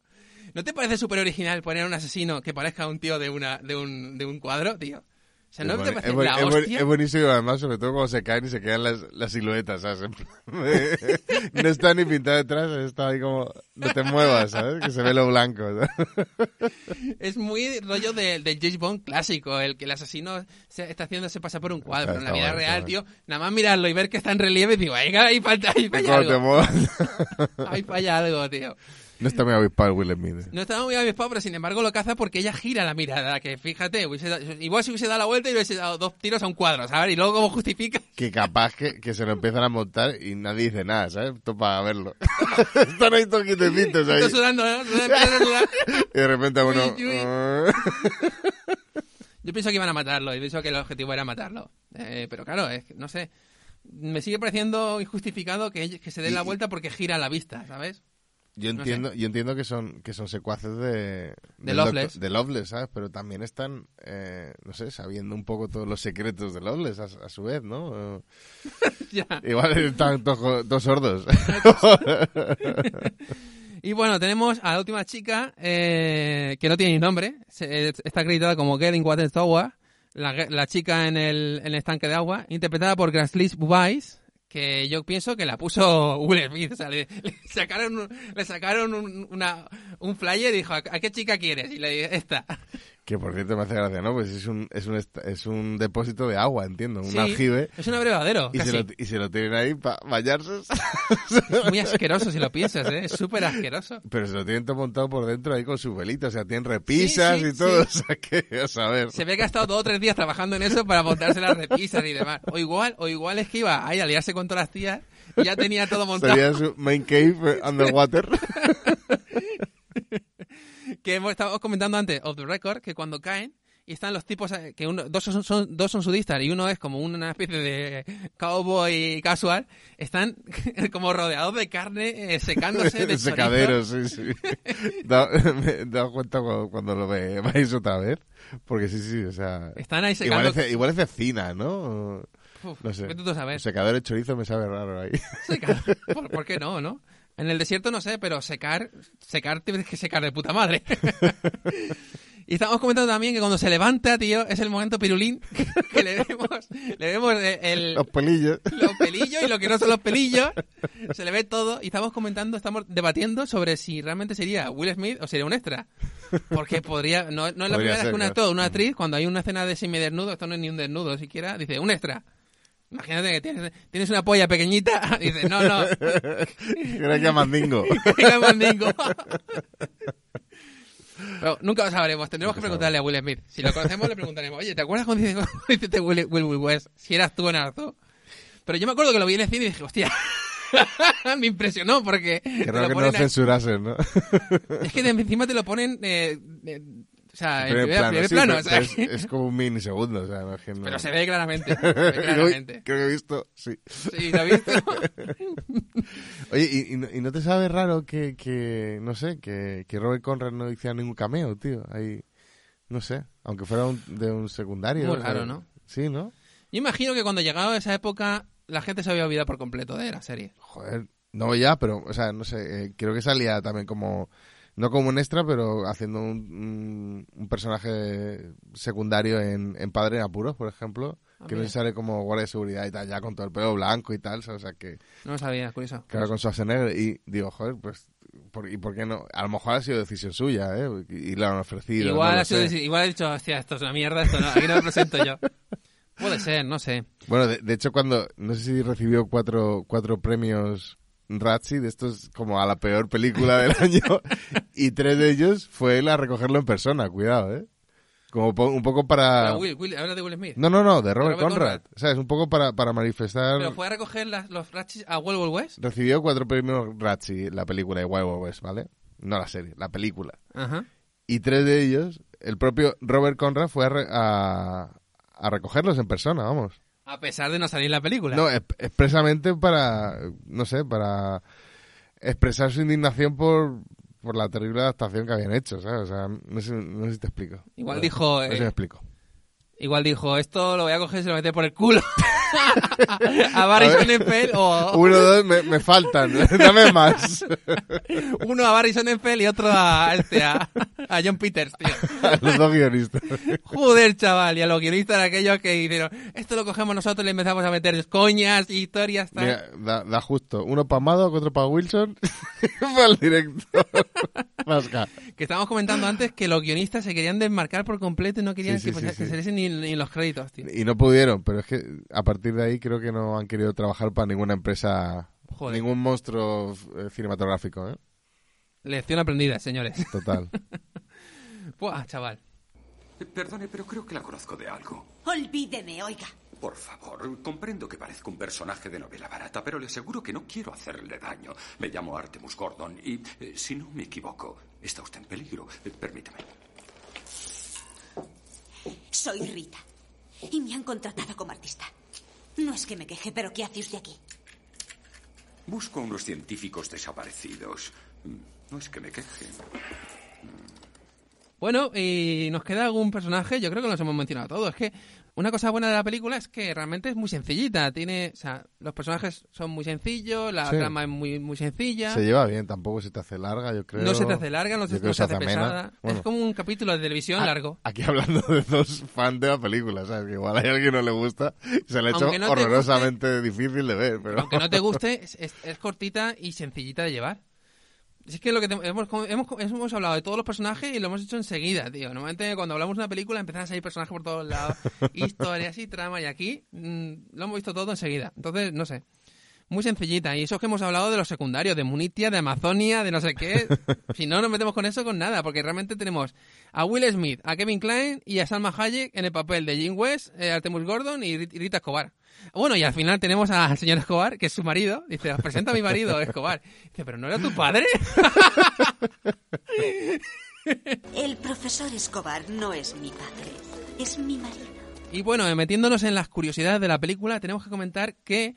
¿No te parece súper original poner a un asesino que parezca un tío de una de un, de un cuadro, tío? O sea, ¿no es, te parece es boni- la es boni- hostia? es buenísimo, además, sobre todo cuando se caen y se quedan las, las siluetas, ¿sabes? No está ni pintado detrás, está ahí como, no te muevas, ¿sabes? Que se ve lo blanco. ¿sabes? Es muy rollo de- del James Bond clásico, el que el asesino se está haciéndose pasar por un cuadro. Está- Pero en la vida bueno, real, tío, nada más mirarlo y ver que está en relieve, digo, venga, ahí falta, ahí falla algo. Ahí falla algo, tío. No está muy avispado Will Smith. eh. No estaba muy avispado, pero sin embargo lo caza porque ella gira la mirada. Que fíjate, hubiese igual si hubiese dado la vuelta y hubiese dado dos tiros a un cuadro, ¿sabes? Y luego, ¿cómo justifica? Que capaz que, que se lo empiezan a montar y nadie dice nada, ¿sabes? Esto para verlo. Están ahí todos quietecitos ahí. Estoy sudando, ¿no? Y de repente uno... Yo pienso que iban a matarlo, y pienso que el objetivo era matarlo. Eh, pero claro, es que, no sé. Me sigue pareciendo injustificado que, que se dé la vuelta porque gira la vista, ¿sabes? Yo No sé. entiendo, yo entiendo que son que son secuaces de del Loveless. de Loveless, ¿sabes? Pero también están, eh, no sé, sabiendo un poco todos los secretos de Loveless a, a su vez, ¿no? Ya. Igual están todos todos sordos. Y bueno, tenemos a la última chica, eh, que no tiene ni nombre. Se- eh, está acreditada como Girl in Water Tower, la, la chica en el, en el estanque de agua, interpretada por Grace Bubais, que yo pienso que la puso Will Smith. O sea, le, sacaron, le sacaron un, una, un flyer y dijo, ¿a qué chica quieres? Y le dije, esta. Que por cierto me hace gracia, ¿no? Pues es un, es un, es un depósito de agua, entiendo, un Sí, aljibe. Es un abrevadero, Y se, lo, y se lo tienen ahí para bañarse. Es muy asqueroso si lo piensas, ¿eh? Es súper asqueroso. Pero se lo tienen todo montado por dentro ahí con su velita. O sea, tienen repisas Sí, sí, y todo. O sea, que, a saber. Se ve que ha estado dos o tres días trabajando en eso para montarse las repisas y demás. O igual, o igual es que iba ahí a liarse con todas las tías y ya tenía todo montado. Sería su main cave eh, underwater. Que hemos estado comentando antes, off the record, que cuando caen y están los tipos, eh, que uno, dos, son, son- dos son sudistas y uno es como una especie de cowboy casual, están como rodeados de carne, eh, secándose de Secadero, sí, sí. Da- me he dado cuenta cuando, cuando lo ve- veis otra vez. Porque sí, sí, o sea. Están ahí Igual secando. es, de- igual es de cina, ¿no? Uf, No sé. vete tú a saber. Secador de chorizo me sabe raro ahí. Secar. ¿Por, por qué no, no? En el desierto no sé, pero secar, secar tienes que secar de puta madre. y estamos comentando también que cuando se levanta, tío, es el momento pirulín que le vemos, le vemos el, Los pelillos. los pelillos y lo que no son los pelillos. Se le ve todo y estamos comentando, estamos debatiendo sobre si realmente sería Will Smith o sería un extra. Porque podría, no, no es la Podría primera vez que una, una actriz, cuando hay una escena de semidesnudo, esto no es ni un desnudo siquiera, dice, un extra. Imagínate que tienes, tienes una polla pequeñita, dice, no, no, Creo que Mandingo. Venga, mandingo. Pero nunca lo sabremos. Tendremos que preguntarle a Will Smith. Si lo conocemos, le preguntaremos. Oye, ¿te acuerdas cuando dice Will, Will, Will West? Si eras tú en Arto. Pero yo me acuerdo que lo vi en el cine y dije, hostia. me impresionó porque. Creo que no a- censurasen, ¿no? Es que de encima te lo ponen. eh, eh, sea, en Primer primer, primer sí, plano. o sea, es, es como un minisegundo, o sea, no es que no- pero se ve claramente. Se ve Uy, claramente. Creo que he visto, sí. Sí, ¿lo has visto? Oye, ¿y, y no- y no te sabe raro que, que no sé, que, que Robert Conrad no hiciera ningún cameo, tío? Ahí, no sé, aunque fuera un- de un secundario. Muy raro, ¿no? Sí, ¿no? Yo imagino que cuando llegaba esa época, la gente se había olvidado por completo de la serie. Joder, no ya, pero, o sea, no sé, eh, creo que salía también como, no como un extra, pero haciendo un, un, personaje secundario en, en Padre en Apuros, por ejemplo, Ah, que no mira. sale como guardia de seguridad y tal, ya con todo el pelo blanco y tal, o sea, que, No lo sabía, curioso. Claro, con Schwarzenegger. Y digo, joder, pues, ¿por, ¿y por qué no? A lo mejor ha sido decisión suya, ¿eh? Y, y le han ofrecido. Igual, no lo ha sido- igual ha dicho, hostia, esto es una mierda, esto no, aquí no me presento yo. Puede ser, no sé. Bueno, de, de hecho, cuando, no sé si recibió cuatro, cuatro premios Razzie, de estos como a la peor película del año, y tres de ellos fue él a recogerlo en persona, cuidado, ¿eh? Como po- un poco para... Pero Will, de Will Smith. No, no, no, de Robert, Robert Conrad. Conrad. O sea, es un poco para, para manifestar... Pero fue a recoger las- los rachis a Wild Wild West. Recibió cuatro premios Razzie, la película de Wild Wild West, ¿vale? No la serie, la película. Ajá. y tres de ellos, el propio Robert Conrad fue a, re- a, a recogerlos en persona, vamos. A pesar de no salir en la película. No, eh, ex- expresamente para, no sé, para expresar su indignación por, por la terrible adaptación que habían hecho, ¿sabes? O sea, no sé, no sé si te explico. Igual dijo, No sé si eh, me explico. Igual dijo, esto lo voy a coger y se lo meter por el culo. a Barry. Sonnenfeld o Uno, dos, me, me faltan, dame más. uno a Barry Sonnenfeld y otro a, este, a, a John Peters, tío. A los dos guionistas. Joder, chaval, y a los guionistas de aquellos que dijeron, esto lo cogemos nosotros y le empezamos a meter coñas, historias, tal. Mira, da, da justo. Uno para Madoc, otro para Wilson. para el director. Vasca. Que estábamos comentando antes que los guionistas se querían desmarcar por completo y no querían Sí, sí, que, sí, que se diesen ni, ni los créditos, tío. Y no pudieron, pero es que a partir de ahí creo que no han querido trabajar para ninguna empresa, Joder. ningún monstruo eh, cinematográfico, ¿eh? Lección aprendida, señores. Total. Buah, chaval. Perdone, pero creo que la conozco de algo. Olvídeme, oiga. Por favor, comprendo que parezco un personaje de novela barata, pero le aseguro que no quiero hacerle daño. Me llamo Artemus Gordon y, eh, si no me equivoco, está usted en peligro. Eh, permítame. Soy Rita. Y me han contratado como artista. No es que me queje, pero ¿qué hace usted aquí? Busco a unos científicos desaparecidos. No es que me queje. Bueno, y nos queda algún personaje, yo creo que los hemos mencionado todos. Es que una cosa buena de la película es que realmente es muy sencillita. Tiene, o sea, los personajes son muy sencillos, la Sí. trama es muy, muy sencilla. Se lleva bien, tampoco se te hace larga, yo creo. No se te hace larga, no se, no se hace pesada. Bueno, Es como un capítulo de televisión a- largo. Aquí hablando de dos fans de la película, ¿sabes? Que igual hay alguien no le gusta y se le ha hecho no horrorosamente difícil de ver, pero... Aunque no te guste, es, es- es cortita y sencillita de llevar. Es que lo que te- hemos, hemos, hemos hablado de todos los personajes y lo hemos hecho enseguida, tío. Normalmente cuando hablamos de una película empiezan a salir personajes por todos lados, historias y trama, y aquí mm, lo hemos visto todo enseguida. Entonces, no sé. Muy sencillita. Y eso es que hemos hablado de los secundarios, de Munitia, de Amazonia, de no sé qué. si no, nos metemos con eso con nada, porque realmente tenemos a Will Smith, a Kevin Klein y a Salma Hayek en el papel de Jim West, eh, Artemus Gordon y Rit- y Rita Escobar. Bueno, y al final tenemos al señor Escobar, que es su marido. Dice, "Os presenta a mi marido, Escobar. Dice, ¿pero no era tu padre? El profesor Escobar no es mi padre, es mi marido. Y bueno, metiéndonos en las curiosidades de la película, tenemos que comentar que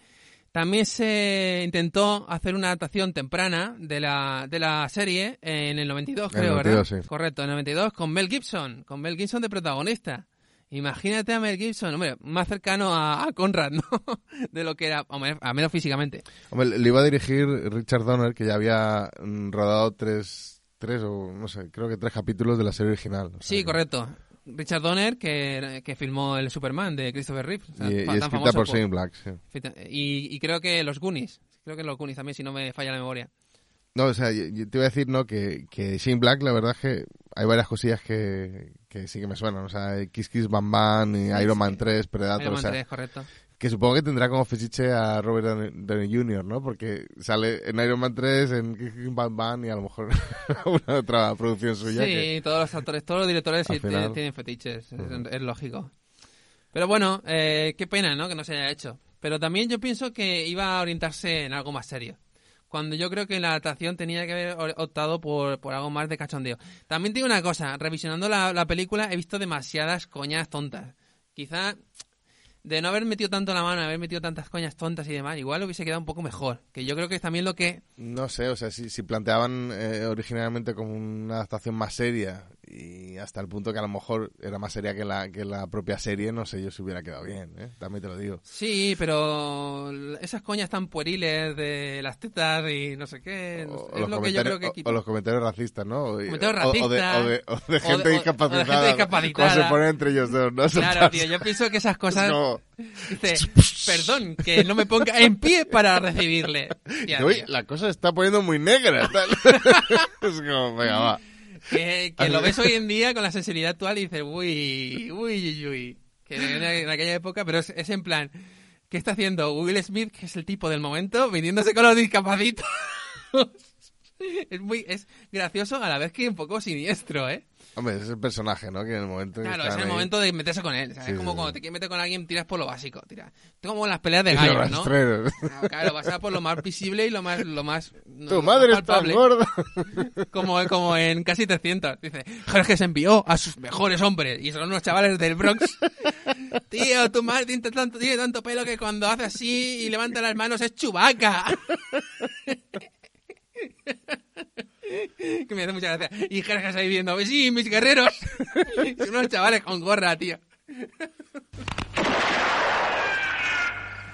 también se intentó hacer una adaptación temprana de la, de la serie en el 92, En el creo, 92, ¿verdad? sí. Correcto, en el 92 con Mel Gibson, con Mel Gibson de protagonista. Imagínate a Mel Gibson, hombre, más cercano a, a Conrad, ¿no? De lo que era, a menos físicamente. Hombre, le iba a dirigir Richard Donner, que ya había mm, rodado tres, tres o no sé, creo que tres capítulos de la serie original. O sea Sí, que- correcto. Richard Donner, que, que filmó el Superman de Christopher Reeve. o sea, Y, y tan escrita famoso por Shane Black, sí. Y, y creo que los Goonies. Creo que los Goonies también, si no me falla la memoria. No, o sea, yo, yo te iba a decir, ¿no? Que, que Shane Black, la verdad es que hay varias cosillas que, que sí que me suenan. O sea, Kiss Kiss Bam Bam, y Iron Man 3, Predator, Iron o Man sea, 3, correcto. que supongo que tendrá como fetiche a Robert Downey, Jr., ¿no? Porque sale en Iron Man 3, en Kiss Kiss Bam Bam y a lo mejor una otra producción suya. Sí, que- todos los actores, todos los directores sí final- tienen, fetiches, es, es lógico. Pero bueno, eh, qué pena, ¿no? Que no se haya hecho. Pero también yo pienso que iba a orientarse en algo más serio. Cuando yo creo que la adaptación tenía que haber optado por, por algo más de cachondeo. También digo una cosa, revisionando la, la película he visto demasiadas coñas tontas. Quizá de no haber metido tanto la mano, haber metido tantas coñas tontas y demás, igual hubiese quedado un poco mejor. Que yo creo que es también lo que No sé, o sea, si, si planteaban eh, originalmente como una adaptación más seria y hasta el punto que a lo mejor era más seria que la, que la propia serie, no sé yo si hubiera quedado bien, ¿eh? También te lo digo. Sí, pero esas coñas tan pueriles de las tetas y no sé qué, no sé, es los lo que yo creo comentarios- que o- o los comentarios racistas, ¿no? O, Comentarios racistas, o de- o de de- gente o- o de discapacitada. gente discapacitada. Se ponen entre ellos dos, ¿no? Claro, tío, yo pienso que esas Es cosas... como- Dice, perdón, que no me ponga en pie para recibirle. Tía, Uy, la cosa se está poniendo muy negra. es como, venga, va. Que, lo ves hoy en día con la sensibilidad actual y dices, uy, uy, uy, uy. Que en, en aquella época, pero es, es en plan, ¿qué está haciendo Will Smith, que es el tipo del momento, viniéndose con los discapacitados? es muy, es gracioso a la vez que un poco siniestro, ¿eh? Hombre, ese es el personaje, ¿no? Que en el momento Claro, es el ahí- momento de meterse con él. ¿sabes? Sí, es como sí, cuando sí. te quieres meter con alguien, tiras por lo básico. Tira. Como en las peleas de gallos, ¿no? rastreros. Claro, Claro, vas a por lo más visible y lo más... Lo más no, Tu madre está gorda. Como, como en casi 300. Dice, Jorge se envió a sus mejores hombres. Y son unos chavales del Bronx. Tío, tu madre tiene tanto, tiene tanto pelo que cuando hace así y levanta las manos es chubaca. que me hace mucha gracia. Y Jorge ahí viendo, sí, mis guerreros. Son unos chavales con gorra, tío.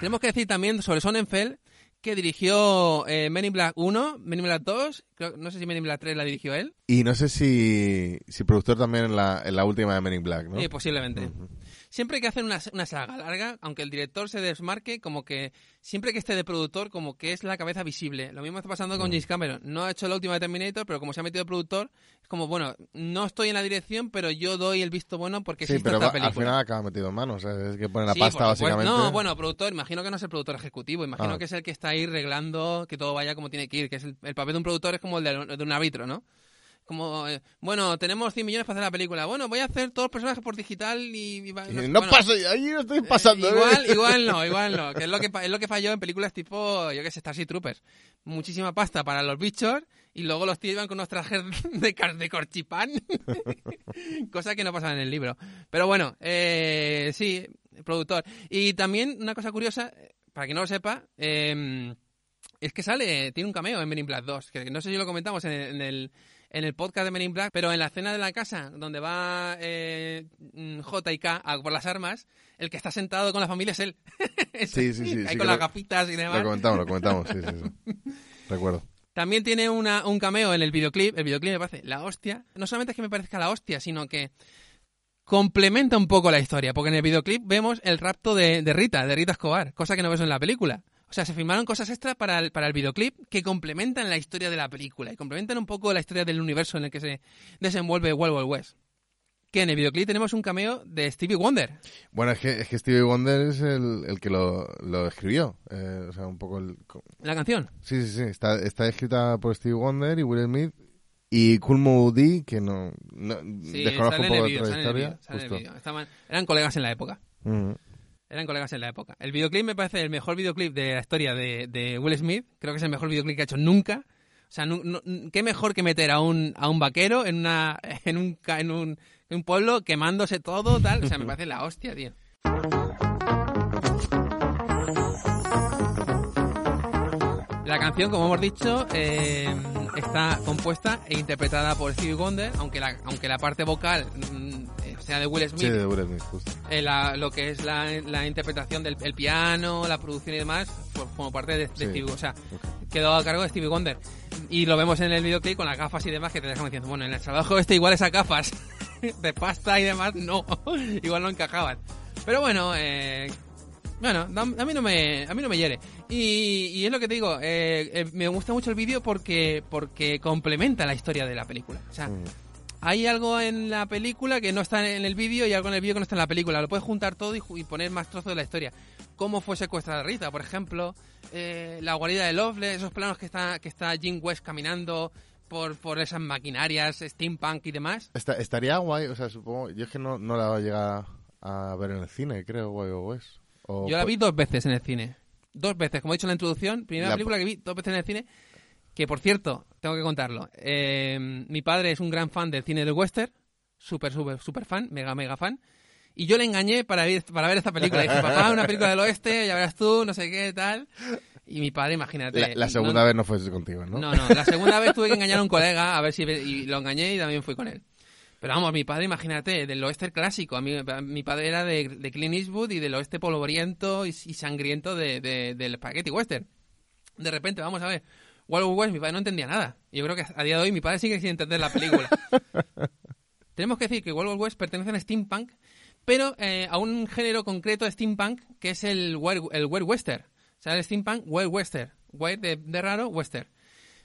Tenemos que decir también sobre Sonnenfeld que dirigió eh, Men in Black 1, Men in Black 2, creo- no sé si Men in Black 3 la dirigió él. Y no sé si, si productor también en la, en la última de Men in Black, ¿no? Sí, posiblemente. Siempre que hacen una, una saga larga, aunque el director se desmarque, como que siempre que esté de productor, como que es la cabeza visible. Lo mismo está pasando con James Cameron. No ha hecho la última de Terminator, pero como se ha metido de productor, es como, bueno, no estoy en la dirección, pero yo doy el visto bueno porque Sí, pero esta va- al película. final acaba metido en manos. Es que pone la Sí, pasta, básicamente. No, bueno, productor, imagino que no es el productor ejecutivo, imagino Ah. que es el que está ahí reglando que todo vaya como tiene que ir, que es el, el papel de un productor es como el de, de un árbitro, ¿no? Como, eh, bueno, tenemos 100 millones para hacer la película. Bueno, voy a hacer todos los personajes por digital y... Y sé- no bueno, paso, ahí no estoy pasando. ¿eh? igual, igual no, igual no. Que es lo que, es lo que falló en películas tipo, yo que sé, Starship Troopers. Muchísima pasta para los bichos y luego los tíos iban con unos trajes de, de corchipán. cosa que no pasaba en el libro. Pero bueno, eh, sí, productor. Y también una cosa curiosa, eh, para quien no lo sepa, eh, es que sale, tiene un cameo en Men in Black 2, que no sé si lo comentamos en el, en el, en el podcast de Men in Black, pero en la escena de la casa donde va eh, mm, J y K a por las armas, el que está sentado con la familia es él. Es Sí, sí, sí, Ahí sí, con las lo- gafitas y Lo demás. comentamos, lo comentamos. Sí, sí, sí. Recuerdo. También tiene una, un cameo en el videoclip. El videoclip me parece la hostia. No solamente es que me parezca la hostia, sino que complementa un poco la historia. Porque en el videoclip vemos el rapto de, de Rita, de Rita Escobar, cosa que no ves en la película. O sea, se filmaron cosas extra para el, para el videoclip que complementan la historia de la película y complementan un poco la historia del universo en el que se desenvuelve Wild Wild West. Que en el videoclip tenemos un cameo de Stevie Wonder. Bueno, es que, es que Stevie Wonder es el, el que lo, lo escribió. Eh, o sea, un poco el... La canción. Sí, sí, sí. Está, está escrita por Stevie Wonder y Will Smith y Cool Moody, que no, no Sí, desconozco sale un poco de en el trayectoria. el justo. Estaban- eran colegas en la época. Ujú. Eran colegas en la época. El videoclip me parece el mejor videoclip de la historia de, de Will Smith. Creo que es el mejor videoclip que ha hecho nunca. O sea, qué mejor que meter a un, a un vaquero en, una, en, un, en, un, en un pueblo quemándose todo, tal. O sea, me parece la hostia, tío. La canción, como hemos dicho, eh, está compuesta e interpretada por Stevie Wonder, aunque la, aunque la parte vocal eh, sea de Will Smith. Sí, de Will Smith, justo. Eh, la- lo que es la, la interpretación del el piano, la producción y demás, por, como parte de, de Sí. Stevie, o sea, quedó a cargo de Stevie Wonder. Y lo vemos en el videoclip con las gafas y demás que te dejan diciendo, bueno, en el trabajo este igual esas gafas de pasta y demás, no, igual no encajaban. Pero bueno, eh, bueno, a mí no me, a mí no me hiere. Y, y es lo que te digo, eh, eh, me gusta mucho el vídeo porque, porque complementa la historia de la película. O sea, Mm. Hay algo en la película que no está en el vídeo y algo en el vídeo que no está en la película. Lo puedes juntar todo y, y poner más trozos de la historia. Cómo fue secuestrada Rita, por ejemplo. eh, la guarida de Loveless, esos planos que está, que está Jim West caminando por, por esas maquinarias, steampunk y demás. Esta- estaría guay, o sea, supongo... Yo es que no, no la llegar a ver en el cine, creo, guay o West. O Yo la vi dos veces en el cine. Dos veces, como he dicho en la introducción. Primera La- película que vi dos veces en el cine. Que por cierto, tengo que contarlo. eh, mi padre es un gran fan del cine del western. Súper, súper, súper fan. Mega, mega fan. Y yo le engañé para, ir, para ver esta película. Dije, papá, una película del oeste, ya verás tú, no sé qué, tal. Y mi padre, imagínate. La, la no- segunda vez no fue contigo, ¿no? no, no, la segunda vez tuve que engañar a un colega a ver si y lo engañé y también fui con él. Pero vamos, mi padre, imagínate, del oeste clásico. A mí, a- mi padre era de, de Clint Eastwood y del oeste polvoriento y, y sangriento de, de- del spaghetti western. De repente, vamos a ver, Wild West, mi padre no entendía nada. Y Yo creo que a día de hoy mi padre sigue sin entender la película. Tenemos que decir que Wild West pertenece al steampunk, pero eh, a un género concreto de steampunk que es el wild, el wild western. O sea, el steampunk wild western. Wild de, de raro, western.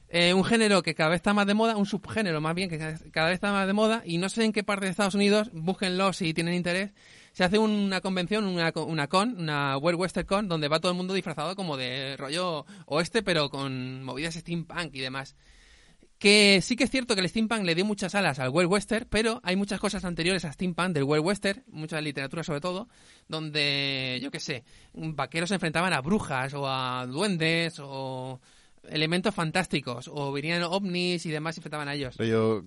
Eh, un género que cada vez está más de moda, un subgénero más bien que cada cada vez está más de moda y no sé en qué parte de Estados Unidos, búsquenlo si tienen interés, se hace una convención, una, una con, una World Western Con, donde va todo el mundo disfrazado como de rollo oeste, pero con movidas steampunk y demás. Que sí que es cierto que el steampunk le dio muchas alas al World Western, pero hay muchas cosas anteriores a steampunk del World Western, mucha literatura sobre todo, donde, yo qué sé, vaqueros se enfrentaban a brujas o a duendes o elementos fantásticos, o venían ovnis y demás y enfrentaban a ellos.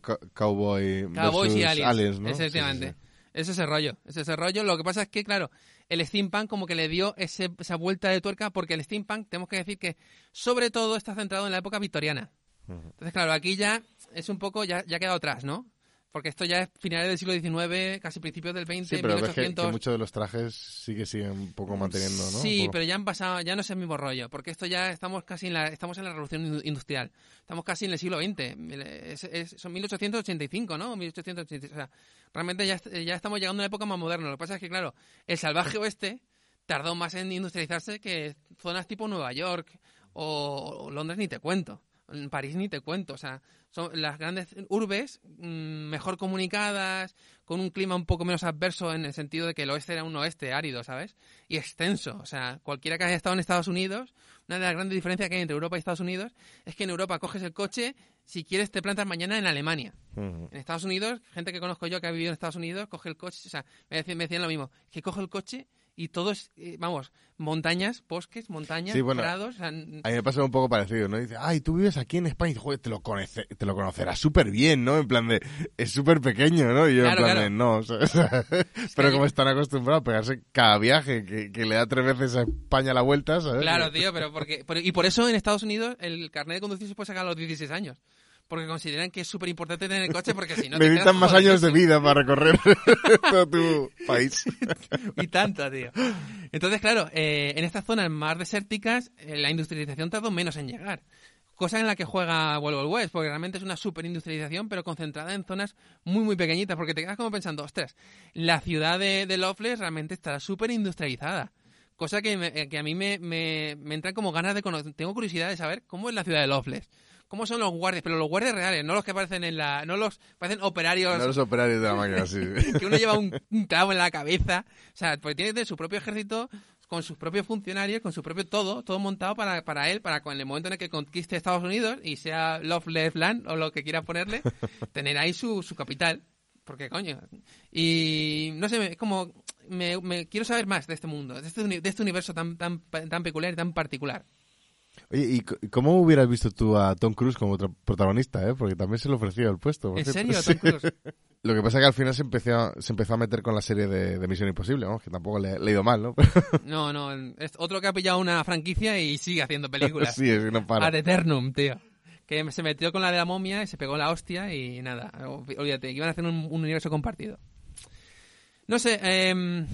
Ca- cowboy Cowboys y aliens, ¿no? efectivamente. Sí, sí, sí. Es ese rollo, es ese rollo. Lo que pasa es que, claro, el steampunk como que le dio ese- esa vuelta de tuerca porque el steampunk, tenemos que decir que sobre todo está centrado en la época victoriana. Entonces, claro, aquí ya es un poco, ya, ya ha quedado atrás, ¿no? Porque esto ya es finales del siglo XIX, casi principios del XX, Sí, pero ves que, 1800. que muchos de los trajes sí que siguen un poco manteniendo, ¿no? Sí, poco. pero ya han pasado, ya no es el mismo rollo, porque esto ya estamos casi en la, estamos en la revolución indu- industrial, estamos casi en el siglo XX, es- es- son 1885, ¿no? 1885, o sea, realmente ya, ya estamos llegando a una época más moderna. Lo que pasa es que, claro, el salvaje oeste tardó más en industrializarse que zonas tipo Nueva York o, o Londres ni te cuento. En París ni te cuento, o sea, son las grandes urbes mm, mejor comunicadas, con un clima un poco menos adverso en el sentido de que el oeste era un oeste árido, ¿sabes? Y extenso, o sea, cualquiera que haya estado en Estados Unidos, una de las grandes diferencias que hay entre Europa y Estados Unidos es que en Europa coges el coche, si quieres te plantas mañana en Alemania. En Estados Unidos, gente que conozco yo que ha vivido en Estados Unidos, coge el coche, o sea, me decían, me decían lo mismo, que coge el coche y todo es, eh, vamos, montañas, bosques, montañas, Sí, bueno, prados, o sea, n- A mí me pasa un poco parecido, ¿no? Dice, ay, tú vives aquí en España y joder, te lo, conoce- te lo conocerás súper bien, ¿no? En plan de, es súper pequeño, ¿no? Y yo Claro, en plan claro. de, no, o sea, pero como están acostumbrados a pegarse cada viaje, que, que le da tres veces a España la vuelta, ¿sabes? Claro, tío, pero porque por- y por eso en Estados Unidos el carnet de conducir se puede sacar a los 16 años. Porque consideran que es súper importante tener el coche porque si no Necesitan más años de vida para recorrer todo tu país. Y tanto, tío. Entonces, claro, eh, en estas zonas más desérticas eh, la industrialización tardó menos en llegar. Cosa en la que juega Wild Wild West, porque realmente es una super industrialización, pero concentrada en zonas muy, muy pequeñitas, porque te quedas como pensando, ostras, la ciudad de, de Loveless realmente estará súper industrializada. Cosa que, me- eh, que a mí me, me, me entran como ganas de conocer. Tengo curiosidad de saber cómo es la ciudad de Loveless. ¿Cómo son los guardias? Pero los guardias reales, no los que aparecen en la... No los... Parecen operarios No los operarios de la máquina, sí. que uno lleva un, un clavo en la cabeza. O sea, porque tiene su propio ejército, con sus propios funcionarios, con su propio todo, todo montado para, para él, para con el momento en el que conquiste Estados Unidos y sea Loveless Land o lo que quiera ponerle, tener ahí su, su capital. Porque, coño. Y no sé, es como. Me, me quiero saber más de este mundo, de este, de este universo tan, tan, tan peculiar y tan particular. Oye, ¿y cómo hubieras visto tú a Tom Cruise como otro protagonista, eh? Porque también se le ofreció el puesto. ¿En serio, Sí. Tom Cruise? Lo que pasa es que al final se empezó, se empezó a meter con la serie de, de Misión Imposible, vamos, que tampoco le, le ha ido mal, ¿no? No, no, es otro que ha pillado una franquicia y sigue haciendo películas. sí, es que no para. Ad eternum, tío. Que se metió con la de la momia y se pegó la hostia y nada. Olvídate, que iban a hacer un, un universo compartido. No sé, eh, mm,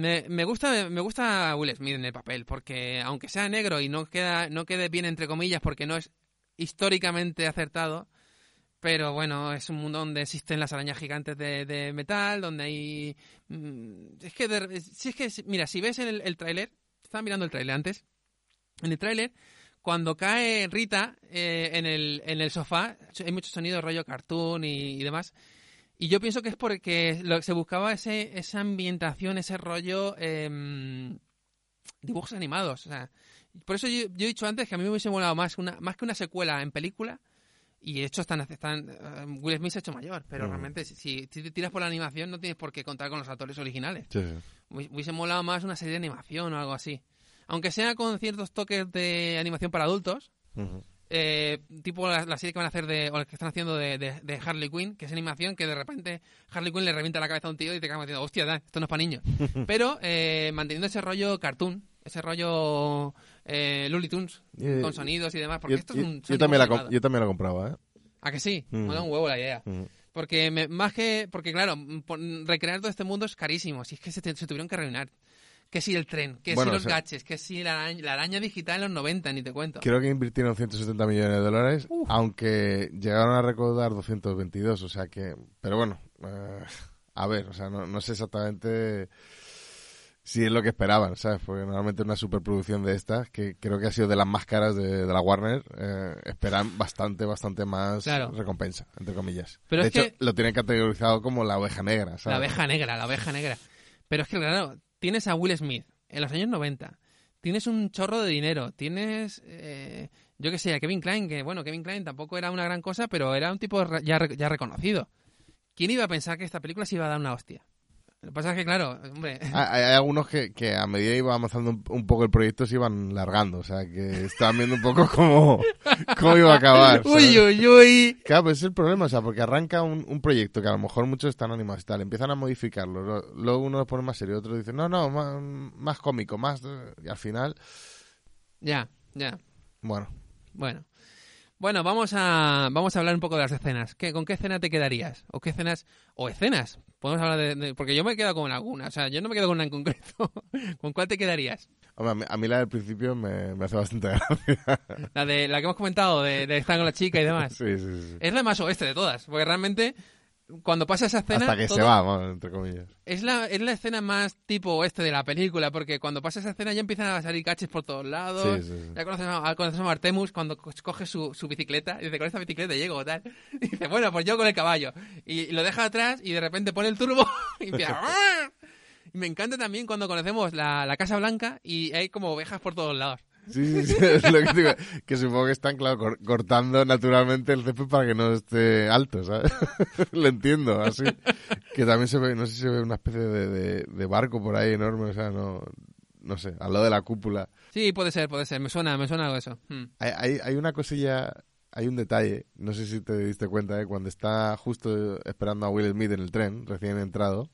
me, me gusta me gusta Will Smith en el papel, porque aunque sea negro y no queda no quede bien entre comillas porque no es históricamente acertado, pero bueno, es un mundo donde existen las arañas gigantes de, metal, donde hay... mm, Es que, de- si es que, mira, si ves el, el tráiler, estaba mirando el tráiler antes, en el tráiler, cuando cae Rita eh, en, el, en el sofá, hay mucho sonido rollo cartoon y, y demás, y yo pienso que es porque lo, se buscaba ese, esa ambientación, ese rollo em, dibujos animados. O sea, por eso yo, yo he dicho antes que a mí me hubiese molado más, una, más que una secuela en película. Y de hecho están, están eh, Will Smith se ha hecho mayor, pero Mm. realmente si, si te tiras por la animación no tienes por qué contar con los actores originales. Sí, sí. Hubi- Hubiese molado más una serie de animación o algo así. Aunque sea con ciertos toques de animación para adultos, Ujú. Eh, tipo la, la serie que van a hacer de, o la que están haciendo de, de- de Harley Quinn, que es animación que de repente Harley Quinn le revienta la cabeza a un tío y te acabas diciendo, hostia, da, esto no es para niños. Pero eh, manteniendo ese rollo cartoon, ese rollo eh, Looney Tunes, Eh, con sonidos y demás, porque Yo, esto es yo- un... yo son también la, yo también la compraba, ¿eh? ¿A que sí? Mm. Me da un huevo la idea. Ujú. Porque me- más que... Porque claro, mm, recrear todo este mundo es carísimo. Si es que se, te- se tuvieron que arruinar. Que si el tren, que Bueno, si los o sea- gaches, que si la araña, la araña digital en los 90, ni te cuento. Creo que invirtieron 170 millones de dólares, aunque llegaron a recaudar 222, o sea que... Pero bueno, eh, a ver, o sea, no, no sé exactamente si es lo que esperaban, ¿sabes? Porque normalmente una superproducción de estas, que creo que ha sido de las más caras de, de la Warner, eh, esperan bastante, bastante más Claro. recompensa, entre comillas. Pero de es hecho, que- lo tienen categorizado como la oveja negra, ¿sabes? La abeja negra, la abeja negra. Pero es que, claro, tienes a Will Smith en los años 90. Tienes un chorro de dinero. Tienes, eh, yo qué sé, a Kevin Klein, que bueno, Kevin Klein tampoco era una gran cosa, pero era un tipo ya, ya reconocido. ¿Quién iba a pensar que esta película se iba a dar una hostia? Lo que pasa es que, claro, hombre, Hay, hay algunos que, que a medida que iba avanzando un, un poco el proyecto se iban largando, o sea, que estaban viendo un poco cómo, cómo iba a acabar. ¿sabes? uy, uy, uy. Claro, pues es el problema, o sea, porque arranca un, un proyecto que a lo mejor muchos están animados y tal, empiezan a modificarlo, lo- luego uno lo pone más serio, otro dice, no, no, más, más cómico, más... eh", Y al final, Ya, ya. bueno, Bueno. Bueno, vamos a, vamos a hablar un poco de las escenas. ¿Qué, ¿Con qué escena te quedarías? ¿O qué escenas? ¿O escenas? Podemos hablar de, de- Porque yo me quedo con alguna. O sea, yo no me quedo con una en concreto. ¿Con cuál te quedarías? Hombre, a, mí, a mí la del principio me, me hace bastante gracia. La de la que hemos comentado, de, de estar con la chica y demás. sí, sí, sí. Es la más oeste de todas. Porque realmente, cuando pasa esa escena... Hasta que todo- se va, bueno, entre comillas. Es la, es la escena más tipo oeste de la película, porque cuando pasa esa escena ya empiezan a salir caches por todos lados. Sí, sí, sí. Ya conocemos a, conocemos a Artemus cuando co- coge su, su bicicleta y dice, con esta bicicleta llego tal. Y dice, bueno, pues yo con el caballo. Y, y lo deja atrás y de repente pone el turbo y empieza... Y me encanta también cuando conocemos la, la Casa Blanca y hay como ovejas por todos lados. Sí, sí, sí, es lo que, digo, que supongo que están, claro, cor- cortando naturalmente el césped para que no esté alto, ¿sabes? lo entiendo, así. Que también se ve, no sé si se ve una especie de, de- de barco por ahí enorme, o sea, no, no sé, al lado de la cúpula. Sí, puede ser, puede ser. Me suena, me suena algo eso. Hmm. Hay, hay, hay una cosilla, hay un detalle, no sé si te diste cuenta, ¿eh? cuando está justo esperando a Will Smith en el tren, recién entrado,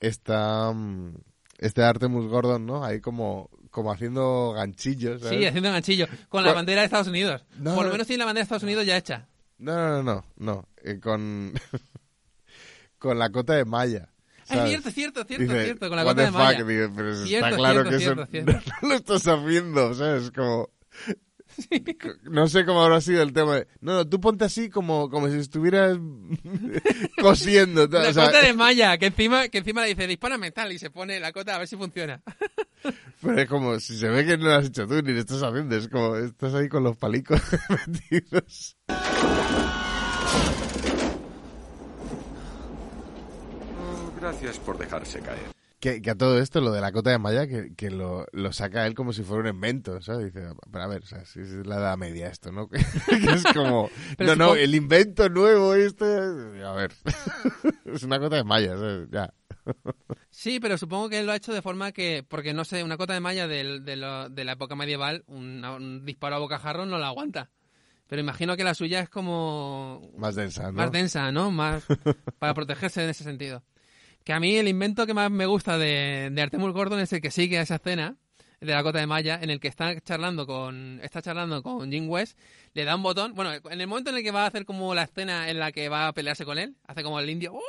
está mm, este Artemus Gordon, ¿no? Ahí como, como haciendo ganchillos, ¿sabes? Sí, haciendo ganchillo. Con la bandera de Estados Unidos. No, Por lo no. menos tiene la bandera de Estados Unidos ya hecha. No, no, no, no. Eh, con, con la cota de malla. Ah, Es ¿sabes? cierto, cierto, cierto, Dice, cierto, con la "What gota the de malla. fuck", digo, pero Cierto, está claro cierto, que cierto, eso no lo estás haciendo, ¿sabes? Como... No sé cómo habrá sido el tema. de, No, no, tú ponte así como, como si estuvieras cosiendo. La o sea, cota de malla, que encima, que encima le dice, dispara metal y se pone la cota a ver si funciona. Pero es como, si se ve que no lo has hecho tú ni lo estás haciendo, es como, estás ahí con los palicos metidos. Gracias por dejarse caer. Que, que a todo esto, lo de la cota de malla, que, que lo, lo saca él como si fuera un invento, ¿sabes? Dice, pero a ver, o sea, si es la edad media esto, ¿no? que es como, Pero no, no, supongo- el invento nuevo este, a ver, es una cota de malla, ¿sabes? Ya. Sí, pero supongo que él lo ha hecho de forma que, porque no sé, una cota de malla del- de, lo- de la época medieval, un, un disparo a bocajarro no la aguanta. Pero imagino que la suya es como Más densa, ¿no? más densa, ¿no? Más para protegerse en ese sentido. Que a mí el invento que más me gusta de, de Artemus Gordon es el que sigue a esa escena de la cota de malla en el que está charlando con está charlando con Jim West, le da un botón, bueno, en el momento en el que va a hacer como la escena en la que va a pelearse con él, hace como el indio ¡uh!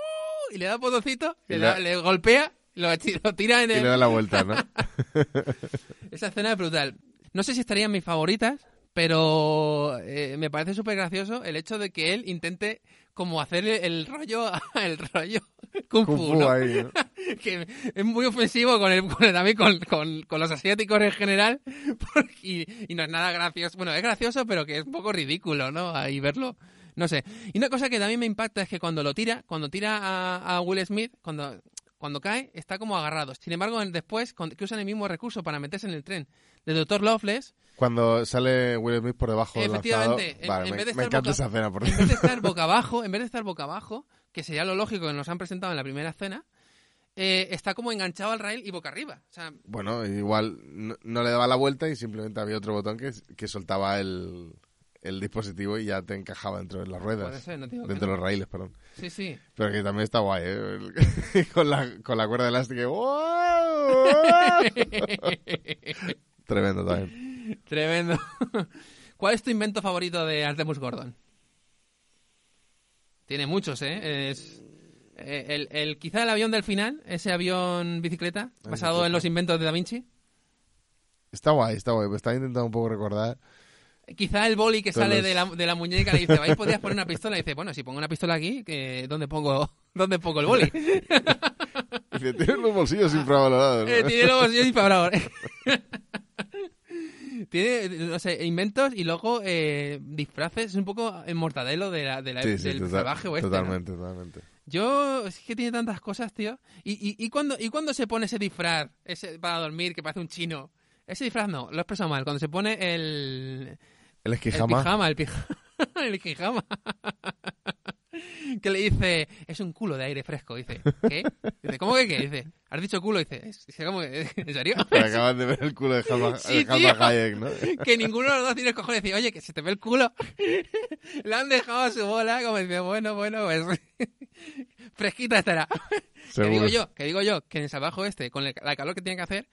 y le da un botoncito, Y le, le- da- le golpea, lo, lo tira en Y el le da la vuelta, ¿no? esa escena es brutal. No sé si estaría en mis favoritas, pero eh, me parece súper gracioso el hecho de que él intente como hacer el rollo, el rollo kung fu, Kung fu ¿no? ahí, ¿no? que es muy ofensivo con el, con el- también con, con- con los asiáticos en general porque- y, y no es nada gracioso. Bueno, es gracioso, pero que es un poco ridículo, ¿no? Ahí verlo. No sé. Y una cosa que también me impacta es que cuando lo tira, cuando tira a, a Will Smith, cuando, cuando cae, está como agarrado. Sin embargo, después, que usan el mismo recurso para meterse en el tren de Doctor Loveless, Cuando sale Will Smith por debajo del. Efectivamente, en- Vale, en me, vez de me estar encanta boca- esa escena, en vez de estar boca abajo, en vez de estar boca abajo, que sería lo lógico que nos han presentado en la primera escena, eh, está como enganchado al rail y boca arriba. O sea, Bueno, igual no, no le daba la vuelta y simplemente había otro botón que, que soltaba el, el dispositivo y ya te encajaba dentro de las ruedas. Puede ser, no digo que Dentro no. de los raíles, perdón. sí, sí. Pero que también está guay, ¿eh? El- con, la, con la cuerda elástica. Tremendo también. Tremendo. ¿Cuál es tu invento favorito de Artemus Gordon? Tiene muchos, ¿eh? Es, eh, el, el- quizá el avión del final, ese avión bicicleta, basado en los inventos de Da Vinci. Está guay, está guay. Me estaba intentando un poco recordar. Quizá el boli que sale los- de la, de la muñeca le dice, ¿vais podrías poner una pistola? Y dice, bueno, si pongo una pistola aquí, ¿dónde pongo, ¿dónde pongo el boli? Dice, tienes los bolsillos infravalorados. ¿no? Eh, tiene luego yo disparador. tiene, no sé, inventos y luego eh, disfraces. Es un poco el mortadelo de la, de la- Sí, sí, del total- salvaje oeste. ¿no? Totalmente, totalmente. Yo, es que tiene tantas cosas, tío. ¿Y, y, y, cuando, ¿Y cuando se pone ese disfraz ese para dormir que parece un chino? Ese disfraz no, lo he expresado mal. Cuando se pone el... El El esquijama. pijama, el pijama. el pijama. que le dice, es un culo de aire fresco. Dice, ¿qué? Dice, ¿cómo que qué? Dice, ¿has dicho culo? Dice, "Es- dice, ¿cómo que- ¿En serio? Te acabas de ver el culo de Sí, tío. Hayek, ¿no? que ninguno de los dos tiene cojones decir, oye, que se te ve el culo. Le han dejado a su bola, como dice, bueno, bueno, pues fresquita estará. que digo yo, que digo yo, que en el salvaje este, con el- la calor que tiene que hacer,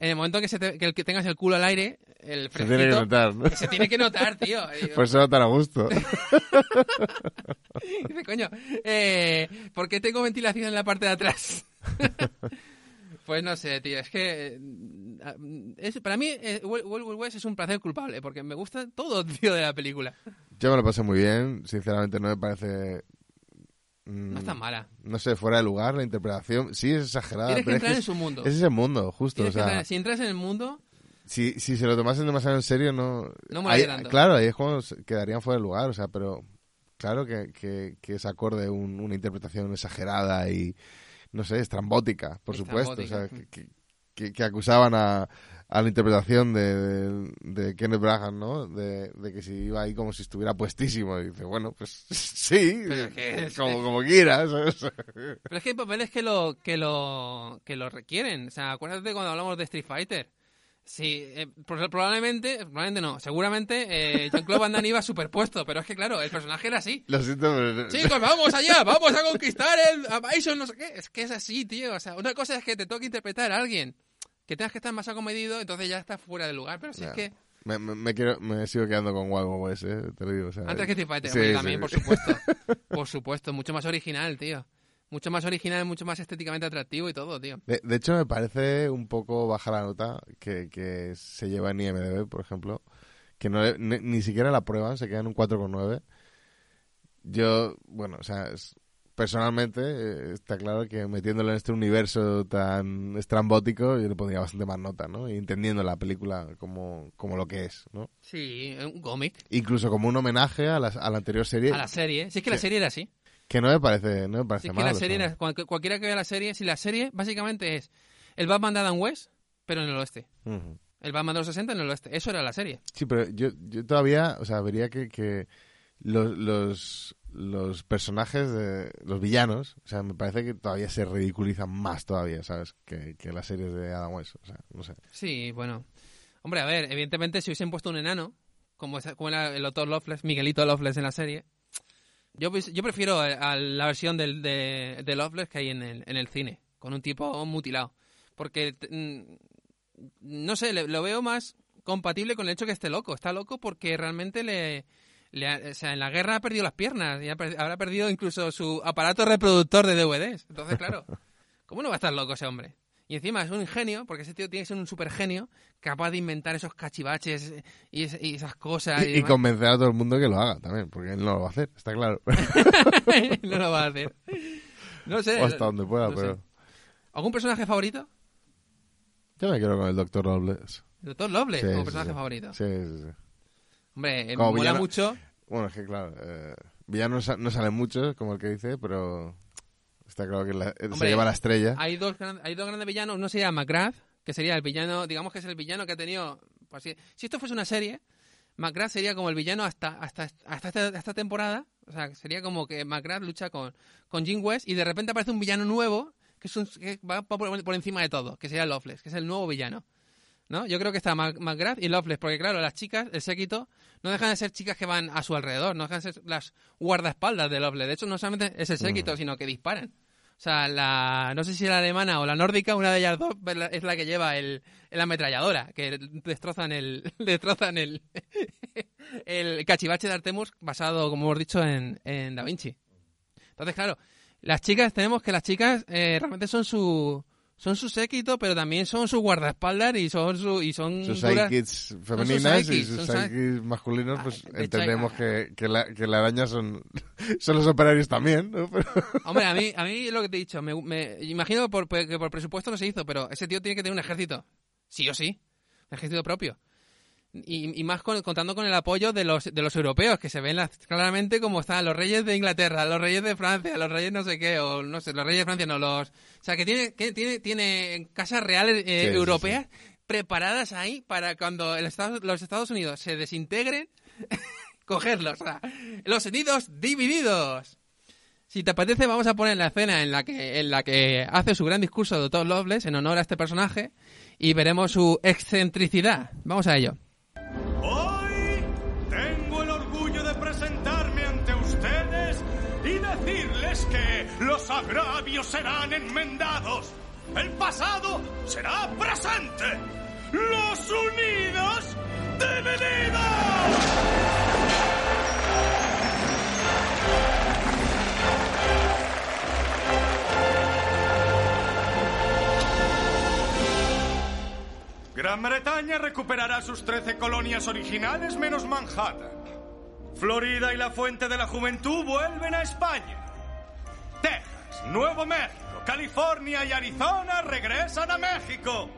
En el momento que, se te- que el que tengas el culo al aire, el Se tiene que notar, ¿no? se tiene que notar, tío. Digo, Pues se nota a gusto. Dice, coño, eh, ¿por qué tengo ventilación en la parte de atrás? pues no sé, tío, es que eh, es, para mí eh, Wild Wild West es un placer culpable, porque me gusta todo, tío, de la película. Yo me lo pasé muy bien. Sinceramente no me parece... mm, No está mala. No sé, fuera de lugar la interpretación. Sí, es exagerada. Tienes que pero es entrar en su mundo. Es ese mundo, justo. O sea, entrar- si entras en el mundo, si, si se lo tomasen demasiado en serio, no... No molaría Ahí- tanto. Claro, ahí es cuando se- quedarían fuera de lugar, o sea, pero claro que, que, que es acorde un- una interpretación exagerada y, no sé, estrambótica, por supuesto. O sea, que, que- que acusaban a, a la interpretación de, de, de Kenneth Branagh, ¿no? De, de que si iba ahí como si estuviera puestísimo. Y dice, bueno, pues sí, es como, como quieras. pero es que hay papeles que lo, que lo, que lo requieren. O sea, acuérdate cuando hablamos de Street Fighter. Sí, eh, pro- probablemente, probablemente no, seguramente eh, Jean-Claude Van Damme iba superpuesto, pero es que claro, el personaje era así. Lo siento, pero... Chicos, vamos allá, vamos a conquistar el a Bison, no sé qué. Es que es así, tío. O sea, una cosa es que te toque interpretar a alguien que tengas que estar más acomedido, entonces ya estás fuera de lugar. Pero si es que Me, me, me quiero, me sigo quedando con Wild West, ¿eh? Te lo digo. o sea, antes que Street Fighter, sí, hombre, sí. también, por supuesto. Por supuesto, mucho más original, tío. Mucho más original, mucho más estéticamente atractivo y todo, tío. De, de hecho, me parece un poco baja la nota que, que se lleva en IMDB, por ejemplo, que no ni, ni siquiera la prueban, se queda en un 4,9. Yo, bueno, o sea, es- personalmente eh, está claro que metiéndolo en este universo tan estrambótico, yo le pondría bastante más nota, ¿no? Y entendiendo la película como, como lo que es, ¿no? Sí, un cómic. Incluso como un homenaje a la, a la anterior serie, A la serie. Si es que la serie era así. que no me parece, no me Si parece es que mal. la o serie era, cual- cualquiera que vea la serie, si la serie básicamente es el Batman de Adam West, pero en el oeste. El Batman de los 60 en el oeste. Eso era la serie. Sí, pero yo, yo todavía, o sea, vería que, que los, los, los personajes, de, los villanos, o sea, me parece que todavía se ridiculizan más todavía, ¿sabes? Que, las series de Adam West, o sea, no sé. Sí, bueno. Hombre, a ver, evidentemente si hubiesen puesto un enano, como, como era el doctor Loveless, Miguelito Loveless en la serie, yo, pues- yo prefiero a, la versión del, de, Loveless que hay en el, en el cine, con un tipo mutilado. Porque, mm, no sé, lo veo más compatible con el hecho que esté loco. Está loco porque realmente le... le ha- o sea, en la guerra ha perdido las piernas y ha habrá perdido incluso su aparato reproductor de DVDs. Entonces, claro, ¿cómo no va a estar loco ese hombre? Y encima es un genio, porque ese tío tiene que ser un super genio, capaz de inventar esos cachivaches y, es- y esas cosas. Y, convencer a todo el mundo que lo haga también, porque él no lo va a hacer, está claro. no lo va a hacer. No sé. o hasta donde pueda, no sé. pero ¿Algún personaje favorito? yo me quedo con el Doctor Robles. El Doctor Loveless Sí, como sí, personaje sí. favorito. Sí, sí, sí. Hombre, eh, Como mola villano- mucho. Bueno, es que claro, eh, villanos no salen muchos, como el que dice, pero está claro que la- se Hombre, lleva la estrella. Hay dos, gran- hay dos grandes villanos. Uno sería McGrath, que sería el villano, digamos que es el villano que ha tenido. pues, si, si esto fuese una serie, McGrath sería como el villano hasta, hasta, hasta, esta, esta temporada. O sea, sería como que McGrath lucha con, con Jim West y de repente aparece un villano nuevo que, es un- que va por, por encima de todo, que sería Loveless, que es el nuevo villano. ¿No? Yo creo que está McGrath y Loveless, porque claro, las chicas, el séquito, no dejan de ser chicas que van a su alrededor, no dejan de ser las guardaespaldas de Loveless. De hecho, no solamente es el séquito, sino que disparan. O sea, la, no sé si la alemana o la nórdica, una de ellas dos es la- la que lleva el, el ametralladora, que destrozan el, destrozan el, el cachivache de Artemus basado, como hemos dicho, en, en Da Vinci. Entonces, claro, las chicas, tenemos que las chicas eh, realmente son su, son su séquito, pero también son su guardaespaldas y son su, y son sus sidekicks femeninas y sus sidekicks masculinos, pues Ah, entendemos que, que, la, que la araña son, son los operarios también, ¿no? Pero- Hombre, a mí, a mí lo que te he dicho, me, me- imagino que por, que por presupuesto no se hizo, pero ese tío tiene que tener un ejército. Sí o sí. Un ejército propio. Y, y más con- contando con el apoyo de los, de los europeos, que se ven las- claramente como están los reyes de Inglaterra, los reyes de Francia, los reyes no sé qué, o no sé, los reyes de Francia, no, los... O sea, que tiene, que tiene, tiene casas reales eh, Sí, sí, europeas preparadas ahí para cuando el Estado- los Estados Unidos se desintegren, cogerlos. O sea, los Unidos divididos. Si te apetece, vamos a poner la escena en la que, en la que hace su gran discurso Dr. Loveless en honor a este personaje y veremos su excentricidad. Vamos a ello. Agravios serán enmendados. El pasado será presente. Los unidos divididos. Gran Bretaña recuperará sus 13 colonias originales menos Manhattan. Florida y la Fuente de la Juventud vuelven a España. Texas, Nuevo México, California y Arizona regresan a México.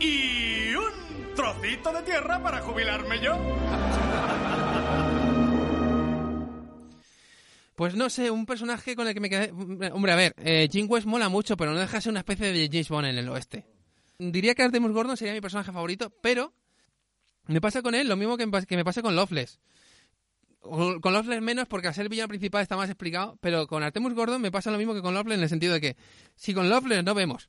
Y un trocito de tierra para jubilarme yo. Pues no sé, un personaje con el que me quedé... Hombre, a ver, eh, Jim West mola mucho, pero no deja de ser una especie de James Bond en el oeste. Diría que Artemus Gordon sería mi personaje favorito, pero me pasa con él lo mismo que me pasa con Loveless. Con Loveless menos porque al ser villano principal está más explicado, pero con Artemus Gordon me pasa lo mismo que con Loveless en el sentido de que si con Loveless no vemos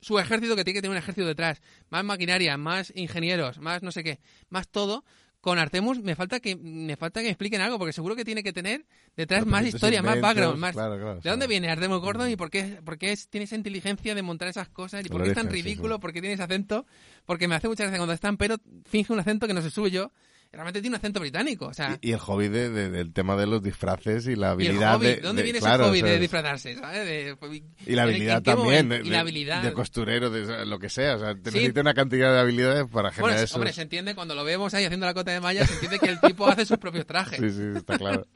su ejército que tiene que tener un ejército detrás, más maquinaria, más ingenieros, más no sé qué, más todo, con Artemus me falta que me falta que me expliquen algo porque seguro que tiene que tener detrás más historia, más background, más claro, claro, ¿De dónde viene Artemus Gordon y por qué, por qué es- tiene esa inteligencia de montar esas cosas? ¿Y por qué es tan sí, ridículo? sí. ¿Por qué tiene ese acento? Porque me hace mucha gracia cuando están, pero finge un acento que no se sube yo. Realmente tiene un acento británico. O sea, Y, y el hobby de- de- del tema de los disfraces y la y habilidad hobby, de... ¿de dónde de- viene claro, ese hobby de disfrazarse? ¿sabes? De- Y la ¿en- en habilidad también, y la habilidad. de costurero, de lo que sea. O sea, te Sí. necesita una cantidad de habilidades para generar Bueno, eso. hombre, se entiende cuando lo vemos ahí haciendo la cota de malla, se entiende que el tipo hace sus propios trajes. Sí, sí, está claro.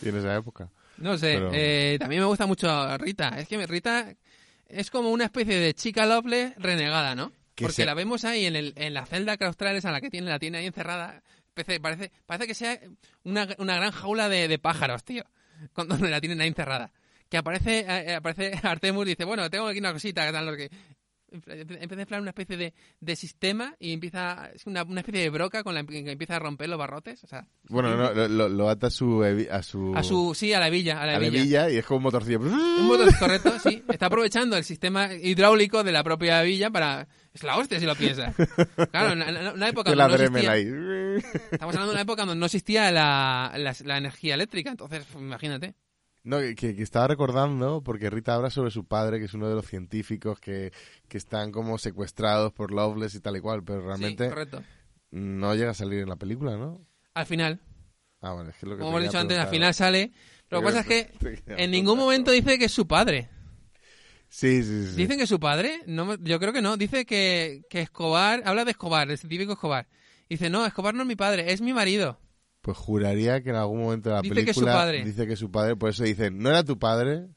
Y en esa época. No sé, Pero- eh, también me gusta mucho Rita. Es que Rita es como una especie de chica Loveless renegada, ¿no? Que Porque se- la vemos ahí en, el, en la celda claustral esa, la que tiene, la tiene ahí encerrada. Parece, parece, parece que sea una, una gran jaula de, de pájaros, tío. Cuando la tienen ahí encerrada. Que aparece, eh, aparece Artemus y dice, bueno, tengo aquí una cosita, que tal, lo que... Empieza a inflar una especie de, de sistema y empieza... Es una, una especie de broca con la que empieza a romper los barrotes. O sea, Bueno, no, lo, lo- lo ata a su, a su... a su... Sí, a la villa. A la, a la villa. y es como un motorcillo. Un motor correcto, sí. Está aprovechando el sistema hidráulico de la propia villa para... Es la hostia si lo piensas. Claro, en una época donde no existía... ahí. Estamos hablando de una época donde no existía la, la, la energía eléctrica, entonces imagínate. No, que, que estaba recordando, porque Rita habla sobre su padre, que es uno de los científicos que, que están como secuestrados por Loveless y tal y cual, pero realmente Sí, correcto. no llega a salir en la película, ¿no? Al final, Ah, bueno, es que lo que como hemos dicho antes, al final sale... Lo que pasa es que en ningún momento dice que es su padre. Sí, sí, sí. Dicen que es su padre, no, yo creo que no. Dice que, que Escobar, habla de Escobar, el científico Escobar. Dice, no, Escobar no es mi padre, es mi marido. Pues juraría que en algún momento de la Dice que es su película padre. dice que es su padre, por eso dicen, ¿no era tu padre?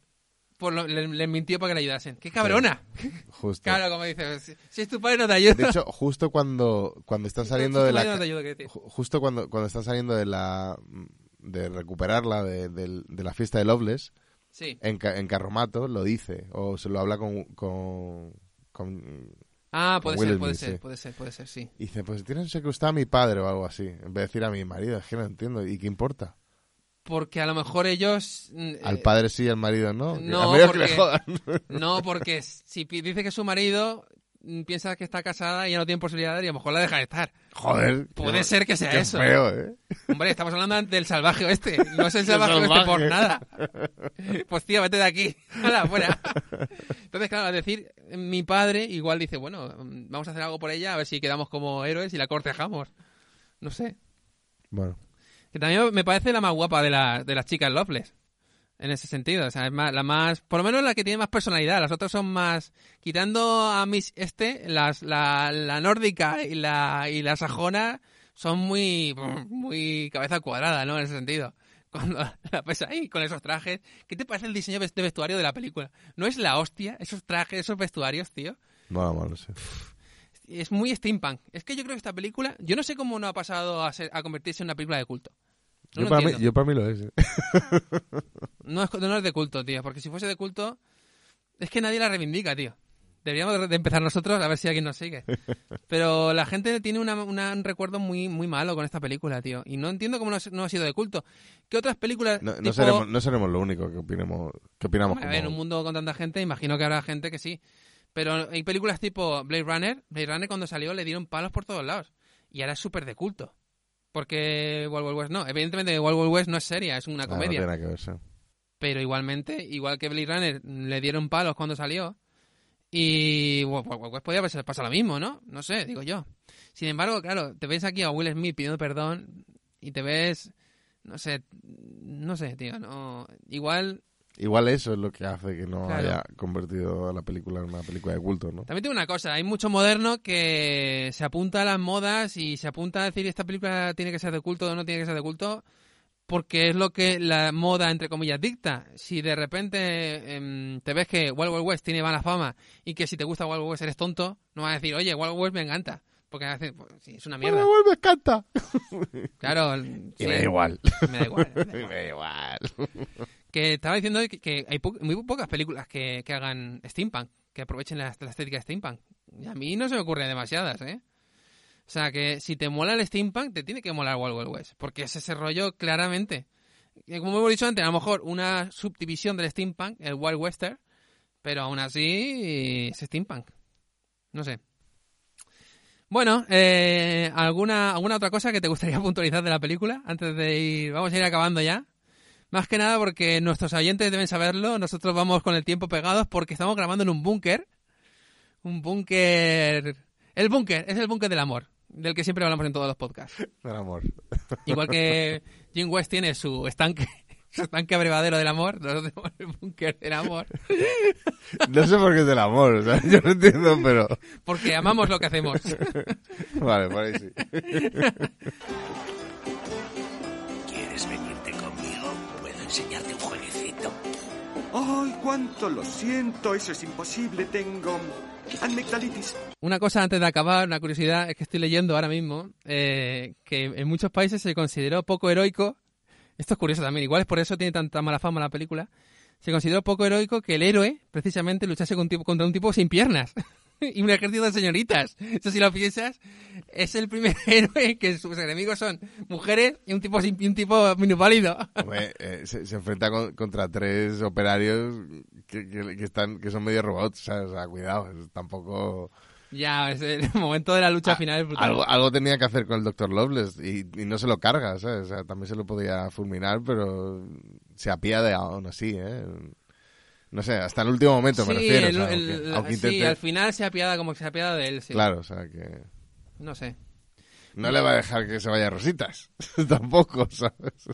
Por lo- le, le mintió para que le ayudasen. ¡Qué cabrona! Justo. Claro, como dice, si, si es tu padre no te ayuda. De hecho, justo cuando, cuando está saliendo Si de tu la... no te ayuda, Justo cuando, cuando está saliendo de la... de recuperarla de, de la fiesta de Loveless, Sí. en, en Carromato lo dice, o se lo habla con... con, con- Ah, puede ser, puede Smith, ser, sí. puede ser, puede ser, sí. y dice, pues tienes secuestrado a mi padre o algo así, en vez de decir a mi marido, es que no entiendo, ¿y qué importa? Porque a lo mejor ellos... mm, Al eh, padre sí, al marido no. No, al marido que le porque- jodan. No, porque si dice que es su marido, piensa que está casada y ya no tiene posibilidades y a lo mejor la deja de estar. Joder. Puede qué- ser que sea qué eso. feo, ¿eh? Hombre, estamos hablando del salvaje oeste. No es el salvaje oeste salvaje. por nada. Pues tío, vete de aquí. Hala, fuera. Entonces, claro, al decir mi padre, igual dice, bueno, vamos a hacer algo por ella, a ver si quedamos como héroes y la cortejamos. No sé. Bueno. Que también me parece la más guapa de, la- de las chicas Loveless. En ese sentido. O sea, es más, la más. Por lo menos la que tiene más personalidad. Las otras son más. Quitando a Miss Este, las, la, la nórdica y la, y la sajona son muy. Muy cabeza cuadrada, ¿no? En ese sentido. Cuando la ves ahí con esos trajes. ¿Qué te parece el diseño de vestuario de la película? ¿No es la hostia? Esos trajes, esos vestuarios, tío. Bueno, bueno, sí. Es muy steampunk. Es que yo creo que esta película. Yo no sé cómo no ha pasado a, ser, a convertirse en una película de culto. No yo, para mí, entiendo. yo para mí lo es. ¿eh? No es, no es de culto, tío. Porque si fuese de culto, es que nadie la reivindica, tío. Deberíamos de- empezar nosotros a ver si alguien nos sigue. Pero la gente tiene una- una- un recuerdo muy, muy malo con esta película, tío. Y no entiendo cómo no, ha- no ha sido de culto. ¿Qué otras películas? No, no tipo- seremos, no seremos lo único que opinemos, que opinamos ver, en como- un mundo con tanta gente, imagino que habrá gente que sí. Pero hay películas tipo Blade Runner. Blade Runner cuando salió le dieron palos por todos lados. Y ahora es súper de culto. Porque Wild Wild West no. Evidentemente Wild Wild West no es seria, es una Ah, no comedia. tiene nada que ver, sí. pero igualmente, igual que Blade Runner le dieron palos cuando salió, Y bueno, pues, pues podría haberse pasado lo mismo, ¿no? No sé, digo yo. Sin embargo, claro, te ves aquí a Will Smith pidiendo perdón y te ves, no sé, no sé, tío, no, igual Igual eso es lo que hace que no Claro. haya convertido la película en una película de culto, ¿no? También tengo una cosa, hay mucho moderno que se apunta a las modas y se apunta a decir esta película tiene que ser de culto o no tiene que ser de culto porque es lo que la moda, entre comillas, dicta. Si de repente em, te ves que Wild Wild West tiene mala fama y que si te gusta Wild Wild West eres tonto, no vas a decir, oye, Wild Wild West me encanta. Porque decir, pues, sí, es una mierda. Me vuelve canta. Claro, Y sí, me da igual. Me da igual. me da Me igual. da igual. Que estaba diciendo que, que hay po- muy pocas películas que, que hagan steampunk, que aprovechen la, la estética de steampunk. Y a mí no se me ocurren demasiadas, ¿eh? O sea, que si te mola el steampunk, te tiene que molar Wild Wild West, porque es ese rollo claramente. Y como hemos dicho antes, a lo mejor una subdivisión del steampunk, el Wild Western, pero aún así es steampunk. No sé. Bueno, eh, ¿alguna, ¿alguna otra cosa que te gustaría puntualizar de la película? Antes de ir, vamos a ir acabando ya. Más que nada porque nuestros oyentes deben saberlo, nosotros vamos con el tiempo pegados porque estamos grabando en un búnker. Un búnker... El búnker, es el búnker del amor, del que siempre hablamos en todos los podcasts. El amor. Igual que Jim West tiene su estanque, su estanque abrevadero del amor, nosotros tenemos el búnker del amor. No sé por qué es del amor, o sea, yo no entiendo, pero... Porque amamos lo que hacemos. Vale, por ahí sí. ¿Quieres venirte conmigo? Puedo enseñarte un jueguecito. ¡Ay, cuánto lo siento! Eso es imposible. Tengo amigdalitis. Una cosa antes de acabar, una curiosidad, es que estoy leyendo ahora mismo eh, que en muchos países se consideró poco heroico, esto es curioso también, igual es por eso tiene tanta mala fama la película, se consideró poco heroico que el héroe precisamente luchase contra un tipo sin piernas y un ejército de señoritas. Eso si lo piensas, es el primer héroe que sus enemigos son mujeres y un tipo, sin, un tipo minusválido. Hombre, eh, se, se enfrenta con- contra tres operarios que, que- están, que son medio robots, ¿sabes? O sea, cuidado, tampoco... ya, es el momento de la lucha final es. Ah, Algo, algo tenía que hacer con el Dr. Loveless y, y no se lo carga, ¿sabes? O sea, también se lo podía fulminar, pero se apiade aún así, ¿eh? No sé, hasta el último momento me Sí, refiero. el- o sea, el- aunque, aunque sí, intente- al final se apiada como que se apiada de él, sí. Claro, o sea, que No sé. no le va a dejar que se vaya a Rositas. Tampoco, ¿sabes?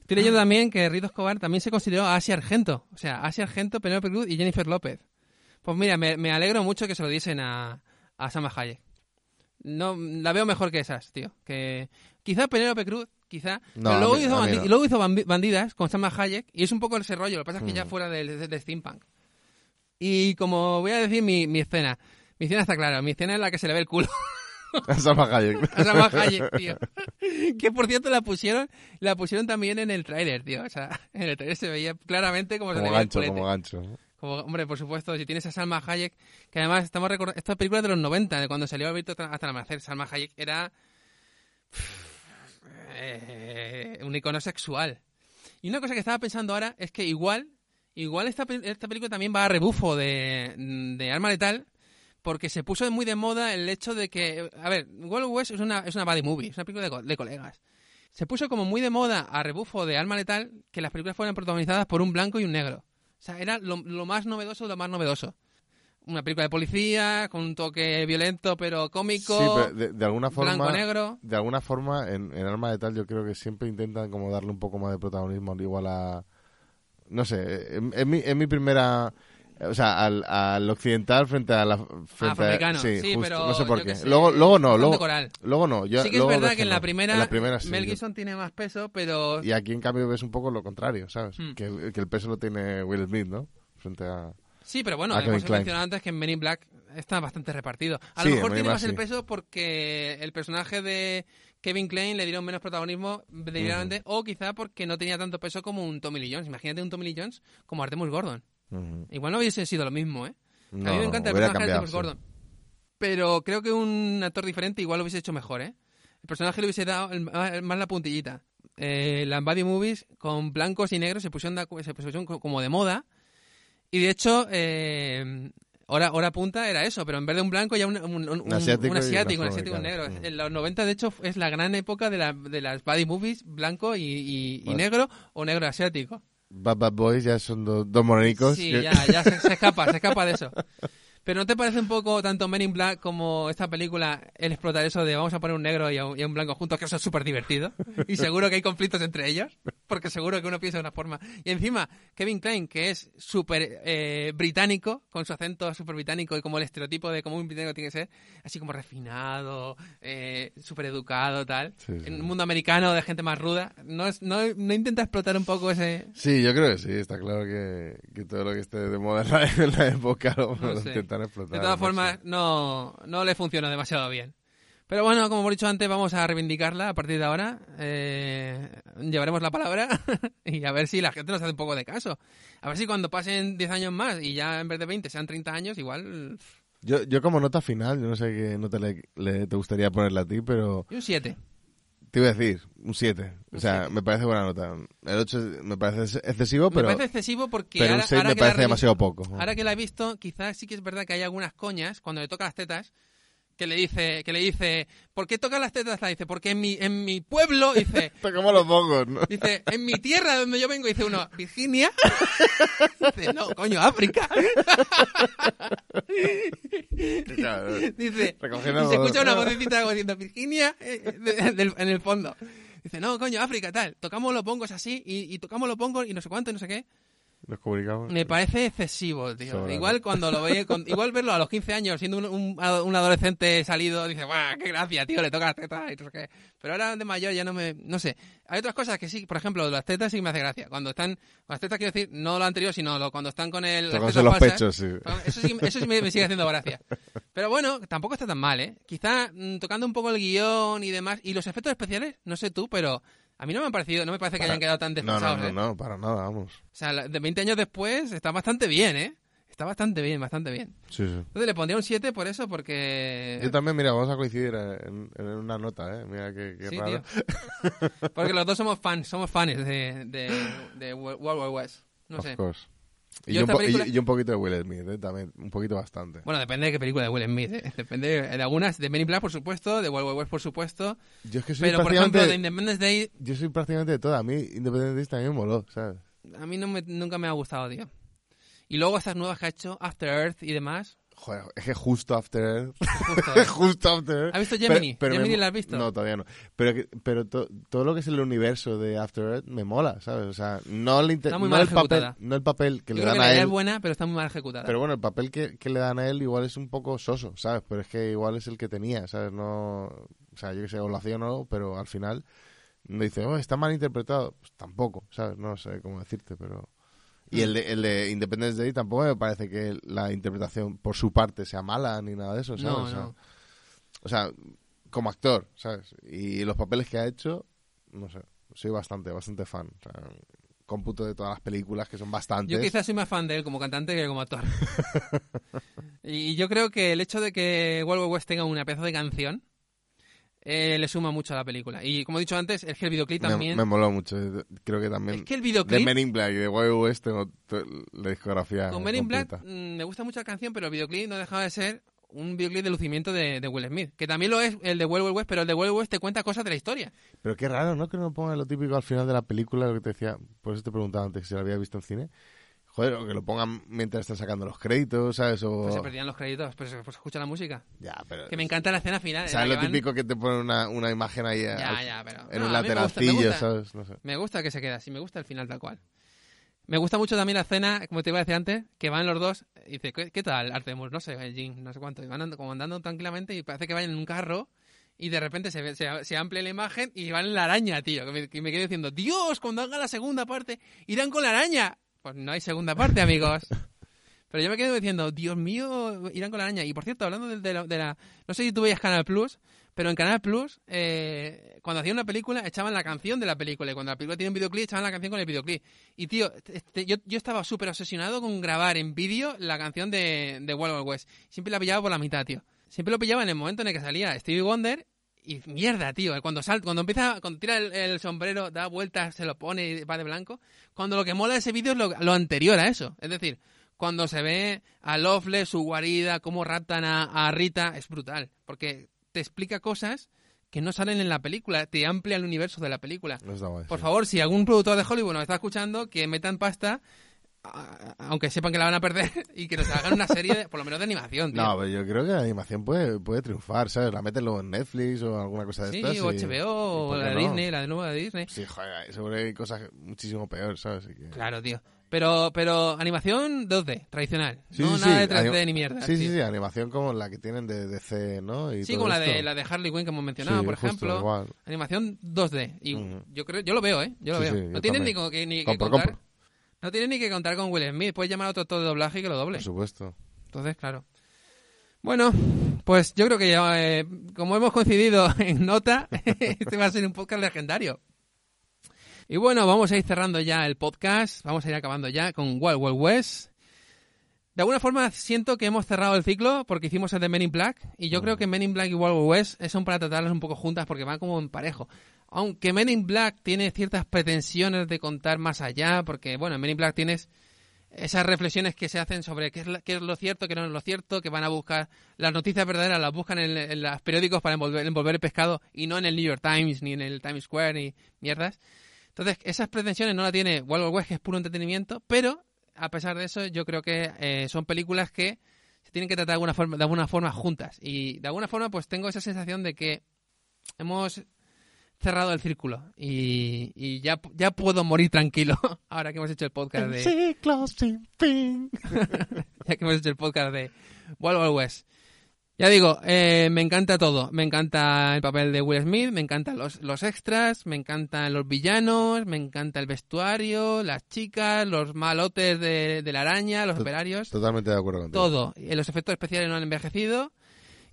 Estoy leyendo también que Rito Escobar también se consideró a Asia Argento. O sea, Asia Argento, Penélope Cruz y Jennifer López. Pues mira, me, me alegro mucho que se lo diesen a, a Salma Hayek. No, la veo mejor que esas, tío. Que quizá Penélope Cruz, quizá. No, pero luego, mí- hizo no. luego hizo Bandidas con Salma Hayek y es un poco ese rollo. Lo que pasa es que ya Mm. fuera del de, de steampunk. Y como voy a decir mi, mi escena. Mi escena está clara. Mi escena es la que se le ve el culo. A Salma Hayek. A Hayek, tío. Que por cierto la pusieron, la pusieron también en el tráiler, tío. O sea, en el tráiler se veía claramente como se le veía el gancho, culete. como gancho. Hombre, por supuesto, si tienes a Salma Hayek, que además estamos recordando, esta película de los 90, de cuando salió Alberto hasta el amanecer, Salma Hayek era eh, un icono sexual. Y una cosa que estaba pensando ahora es que igual, igual esta, esta película también va a rebufo de, de Arma Letal, porque se puso muy de moda el hecho de que, a ver, Wild West es una, es una buddy movie, es una película de, de colegas. Se puso como muy de moda a rebufo de Arma Letal que las películas fueran protagonizadas por un blanco y un negro. O sea, era lo, lo más novedoso de lo más novedoso. Una película de policía, con un toque violento pero cómico, Sí, pero de, de alguna forma... blanco-negro. De alguna forma, en, en Arma de Tal yo creo que siempre intentan como darle un poco más de protagonismo igual a... No sé, en mi, en mi primera... O sea, al, al occidental frente a la... Frente a, Afroamericano, sí, sí, justo, pero no sé por yo qué. sé, luego, luego no, luego, coral. luego no. Yo, sí que es verdad que en la primera, en la primera sí, Mel yo- Gibson tiene más peso, pero... Y aquí en cambio ves un poco lo contrario, ¿sabes? Hmm. Que, que el peso lo tiene Will Smith, ¿no? Frente a... Sí, pero bueno, hemos mencionado antes que en Men in Black está bastante repartido. A Sí, lo mejor tiene más el peso porque el personaje de Kevin Klein le dieron menos protagonismo deliberadamente, o quizá porque no tenía tanto peso como un Tommy Lee Jones. Imagínate un Tommy Lee Jones como Artemus Gordon. Igual no hubiese sido lo mismo, ¿eh? a mí me encanta el personaje de sí. Gordon. Pero creo que un actor diferente igual lo hubiese hecho mejor, ¿eh? El personaje le hubiese dado el- el- más la puntillita. Eh, las Buddy Movies con blancos y negros se pusieron, de- se pusieron co- como de moda. Y de hecho, eh, hora, hora punta era eso, pero en vez de un blanco ya un, un, un- un- asiático un asiático, un asiático negro. En los 90, de hecho, es la gran época de, la- de las Buddy Movies, blanco y, y- y Vale. negro o negro asiático. Bad Bad Boys ya son do- dos morenicos. Sí, que- ya, ya se, se escapa, se escapa de eso. Pero ¿no te parece un poco tanto Men in Black como esta película el explotar eso de vamos a poner un negro y a un, y a un blanco juntos, que eso es súper divertido? Y seguro que hay conflictos entre ellos, porque seguro que uno piensa de una forma. Y encima, Kevin Klein, que es súper eh, británico, con su acento súper británico y como el estereotipo de cómo un británico tiene que ser, así como refinado, eh, súper educado, tal. Sí, sí. En un mundo americano de gente más ruda, ¿no, es- no, no intenta explotar un poco ese... Sí, yo creo que sí, está claro que, que todo lo que esté de moda en la, en la época lo, No lo. Explotar. De todas formas, no, no le funciona demasiado bien. Pero bueno, como hemos dicho antes, vamos a reivindicarla a partir de ahora. Eh, llevaremos la palabra y a ver si la gente nos hace un poco de caso. A ver si cuando pasen 10 años más y ya en vez de 20 sean 30 años, igual... Yo, yo como nota final, yo no sé qué nota le, le- te gustaría ponerle a ti, pero Y un 7. Te iba a decir un 7. O Un sea, siete. me parece buena nota. El 8 me parece excesivo, pero, me parece excesivo porque pero un ahora, 6 ahora me parece demasiado poco. Ahora que la he visto, quizás sí que es verdad que hay algunas coñas cuando le toca las tetas que le dice, que le dice, ¿por qué toca las tetas? La dice, porque en mi, en mi pueblo, dice, ¿Cómo lo pongo? no? Dice, en mi tierra donde yo vengo, dice uno, Virginia. Dice, no, coño, África. Dice, y se escucha una vocecita como diciendo, Virginia, eh, en el fondo. Dice, no, coño, África, tal. Tocamos los pongos así, y, y tocamos los pongos y no sé cuánto, y no sé qué. Nos comunicamos. Me parece excesivo, tío. Sobra, igual cuando lo ve, con- igual verlo a los 15 años, siendo un, un, un adolescente salido, dice, ¡guau, qué gracia, tío! Le toca las tetas y no sé qué. Pero ahora de mayor ya no me... No sé. Hay otras cosas que sí, por ejemplo, las tetas sí que me hace gracia. Cuando están... Las tetas quiero decir, no lo anterior, sino lo, cuando están con el... las tetas los falsas. pechos, sí. Eso sí, eso sí me, me sigue haciendo gracia. Pero bueno, tampoco está tan mal, ¿eh? Quizá mm, tocando un poco el guion y demás. Y los efectos especiales, no sé tú, pero... A mí no me han parecido, no me parece que hayan quedado tan No, no, desfasados, no, ¿eh? no, para nada, vamos. O sea, de 20 años después está bastante bien, ¿eh? Está bastante bien, bastante bien. Sí, sí. Entonces le pondría un 7 por eso, porque... Yo también, mira, vamos a coincidir en, en una nota, ¿eh? Mira qué, qué Sí, raro. tío. Porque los dos somos fans, somos fans de, de, de Wild Wild West. No of sé. course. Y Yo un esta po- película- y- y un poquito de Will Smith, ¿eh? También, un poquito bastante. Bueno, depende de qué película de Will Smith, ¿eh? Depende de algunas, de Men in Black, por supuesto, de Wild Wild West, por supuesto. Yo es que soy Pero, por ejemplo, de Independence Day, Yo soy prácticamente de todo. A mí Independence Day también me moló, ¿sabes? a mí no me- nunca me ha gustado, tío. Y luego estas nuevas que ha hecho, After Earth y demás. Joder, es que justo After. Justo, ¿eh? justo After. ¿Has visto Gemini? me ¿Gemini la has visto? No, todavía no. Pero, pero to- todo lo que es el universo de After Earth me mola, ¿sabes? O sea, no, el, inter- Está muy no mal el papel, ejecutada. no el papel que Yo le dan que la a idea él. es buena, pero está muy mal ejecutada. Pero bueno, el papel que, que le dan a él igual es un poco soso, ¿sabes? Pero es que igual es el que tenía, ¿sabes? No, o sea, yo que sé, o lo hacía o no, pero al final no dice, oh, está mal interpretado. Pues tampoco, ¿sabes? No sé cómo decirte, pero... Y el de, el de Independence Day tampoco me parece que la interpretación por su parte sea mala ni nada de eso, ¿sabes? No, o, sea, o sea, como actor, ¿sabes? Y los papeles que ha hecho, no sé, soy bastante, bastante fan. O sea, cómputo de todas las películas, que son bastantes. Yo quizás soy más fan de él como cantante que como actor. y yo creo que el hecho de que Wild West tenga una pedazo de canción eh, le suma mucho a la película. Y como he dicho antes, es que el videoclip también... Me, moló mucho. Creo que también. Es que el De videoclip... Men in Black y de Wild West tengo la discografía. Con Men in Black mm, me gusta mucho la canción, pero el videoclip no dejaba de ser un videoclip de lucimiento de, de Will Smith. Que también lo es el de Wild West, pero el de Wild Wild West te cuenta cosas de la historia. Pero qué raro, ¿no? Que no pongan lo típico al final de la película, lo que te decía. Por eso te preguntaba antes si lo había visto en cine. Joder, o que lo pongan mientras están sacando los créditos, ¿sabes? O... Pues se perdían los créditos, pero se pues, escucha la música. Ya, pero. Que me encanta la escena final. ¿Sabes lo que van- típico que te pone una, una imagen ahí Ya, al- ya, pero... en no, un mí me gusta- me lateralcillo, gusta. ¿sabes? No sé. Me gusta que se quede así, me gusta el final tal cual. Me gusta mucho también la escena, como te iba a decir antes, que van los dos y dice, ¿qué, qué tal, Artemus? No sé, Jin, no sé cuánto. Y van andando, como andando tranquilamente y parece que vayan en un carro y de repente se, se, se amplia la imagen y van en la araña, tío. Que me, que me quedé diciendo, Dios, cuando haga la segunda parte, irán con la araña. Pues no hay segunda parte, amigos. Pero yo me quedo diciendo, Dios mío, irán con la araña. Y por cierto, hablando de, de la, de la- No sé si tú veías Canal Plus, pero en Canal Plus, eh, cuando hacían una película, echaban la canción de la película. Y cuando la película tiene un videoclip, echaban la canción con el videoclip. Y tío, este, yo, yo estaba súper obsesionado con grabar en vídeo la canción de, de Wild Wild West. Siempre la pillaba por la mitad, tío. Siempre lo pillaba en el momento en el que salía Stevie Wonder. Y mierda, tío, cuando sal, cuando empieza, cuando tira el, el sombrero, da vueltas, se lo pone y va de blanco. Cuando lo que mola de ese vídeo es lo, lo anterior a eso. Es decir, cuando se ve a Loveless, su guarida, cómo raptan a, a Rita, es brutal. Porque te explica cosas que no salen en la película, te amplía el universo de la película. Guay, Por sí. favor, si algún productor de Hollywood nos está escuchando, que metan pasta aunque sepan que la van a perder, y que nos hagan una serie, de- por lo menos de animación, tío. No, pero yo creo que la animación puede, puede triunfar, ¿sabes? La meten luego en Netflix o alguna cosa de sí, estas. o y- HBO, o ¿por qué la de no? Disney, la de nueva de Disney. Sí, joder, seguro hay cosas muchísimo peor, ¿sabes? Así que- Claro, tío. Pero, pero animación 2D, tradicional. Sí, no sí, nada sí, de 3D anim- ni mierda. Sí, sí, tío. sí, animación como la que tienen de DC, ¿no? Y Sí, todo como la de, la de Harley Quinn que hemos mencionado, Sí, por justo, ejemplo. igual. Animación 2D. Y Ujú. yo creo, yo lo veo, ¿eh? Yo lo Sí, veo. sí, no yo tienes ni, ni que Compro, contar. compro. No tienes ni que contar con Will Smith. Puedes llamar a otro actor de doblaje y que lo doble. Por supuesto. Entonces, claro. Bueno, pues yo creo que ya, eh, como hemos coincidido en nota, este va a ser un podcast legendario. Y bueno, vamos a ir cerrando ya el podcast, vamos a ir acabando ya con Wild Wild West. De alguna forma siento que hemos cerrado el ciclo porque hicimos el de Men in Black y yo creo que Men in Black y Wild Wild West son para tratarlas un poco juntas porque van como en parejo. Aunque Men in Black tiene ciertas pretensiones de contar más allá porque, bueno, en Men in Black tienes esas reflexiones que se hacen sobre qué es, la- qué es lo cierto, qué no es lo cierto, que van a buscar las noticias verdaderas, las buscan en, los periódicos para envolver, envolver el pescado y no en el New York Times ni en el Times Square ni mierdas. Entonces, esas pretensiones no la tiene Wild West, que es puro entretenimiento, pero a pesar de eso, yo creo que eh, son películas que se tienen que tratar de alguna forma, de alguna forma juntas. Y de alguna forma, pues tengo esa sensación de que hemos cerrado el círculo y, y ya, ya puedo morir tranquilo ahora que hemos hecho el podcast de ciclo sin fin. ya que hemos hecho el podcast de Wild Wild West. Ya digo, eh, me encanta todo. Me encanta el papel de Will Smith, me encantan los, los extras, me encantan los villanos, me encanta el vestuario, las chicas, los malotes de, de la araña, los operarios, Totalmente de acuerdo contigo. todo. Y los efectos especiales no han envejecido.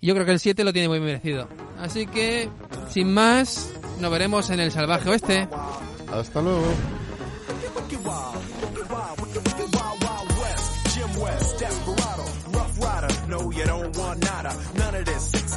Yo creo que el 7 lo tiene muy merecido. Así que, sin más, nos veremos en el salvaje oeste. Hasta luego.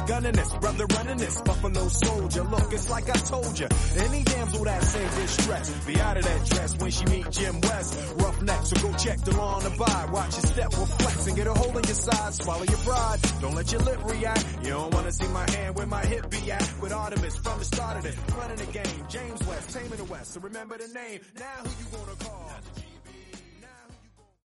Gunning this, brother running this. Buffalo soldier. Look, it's like I told you. Any damsel that's in distress, be out of that dress when she meet Jim West. Rough neck, so go check the law on the by. Watch your step, will flex and get a hole in your side. Swallow your pride. Don't let your lip react. You don't wanna see my hand where my hip be at. With Artemis from the start of it, running the game. James West, taming the West. So remember the name. Now who you gonna call?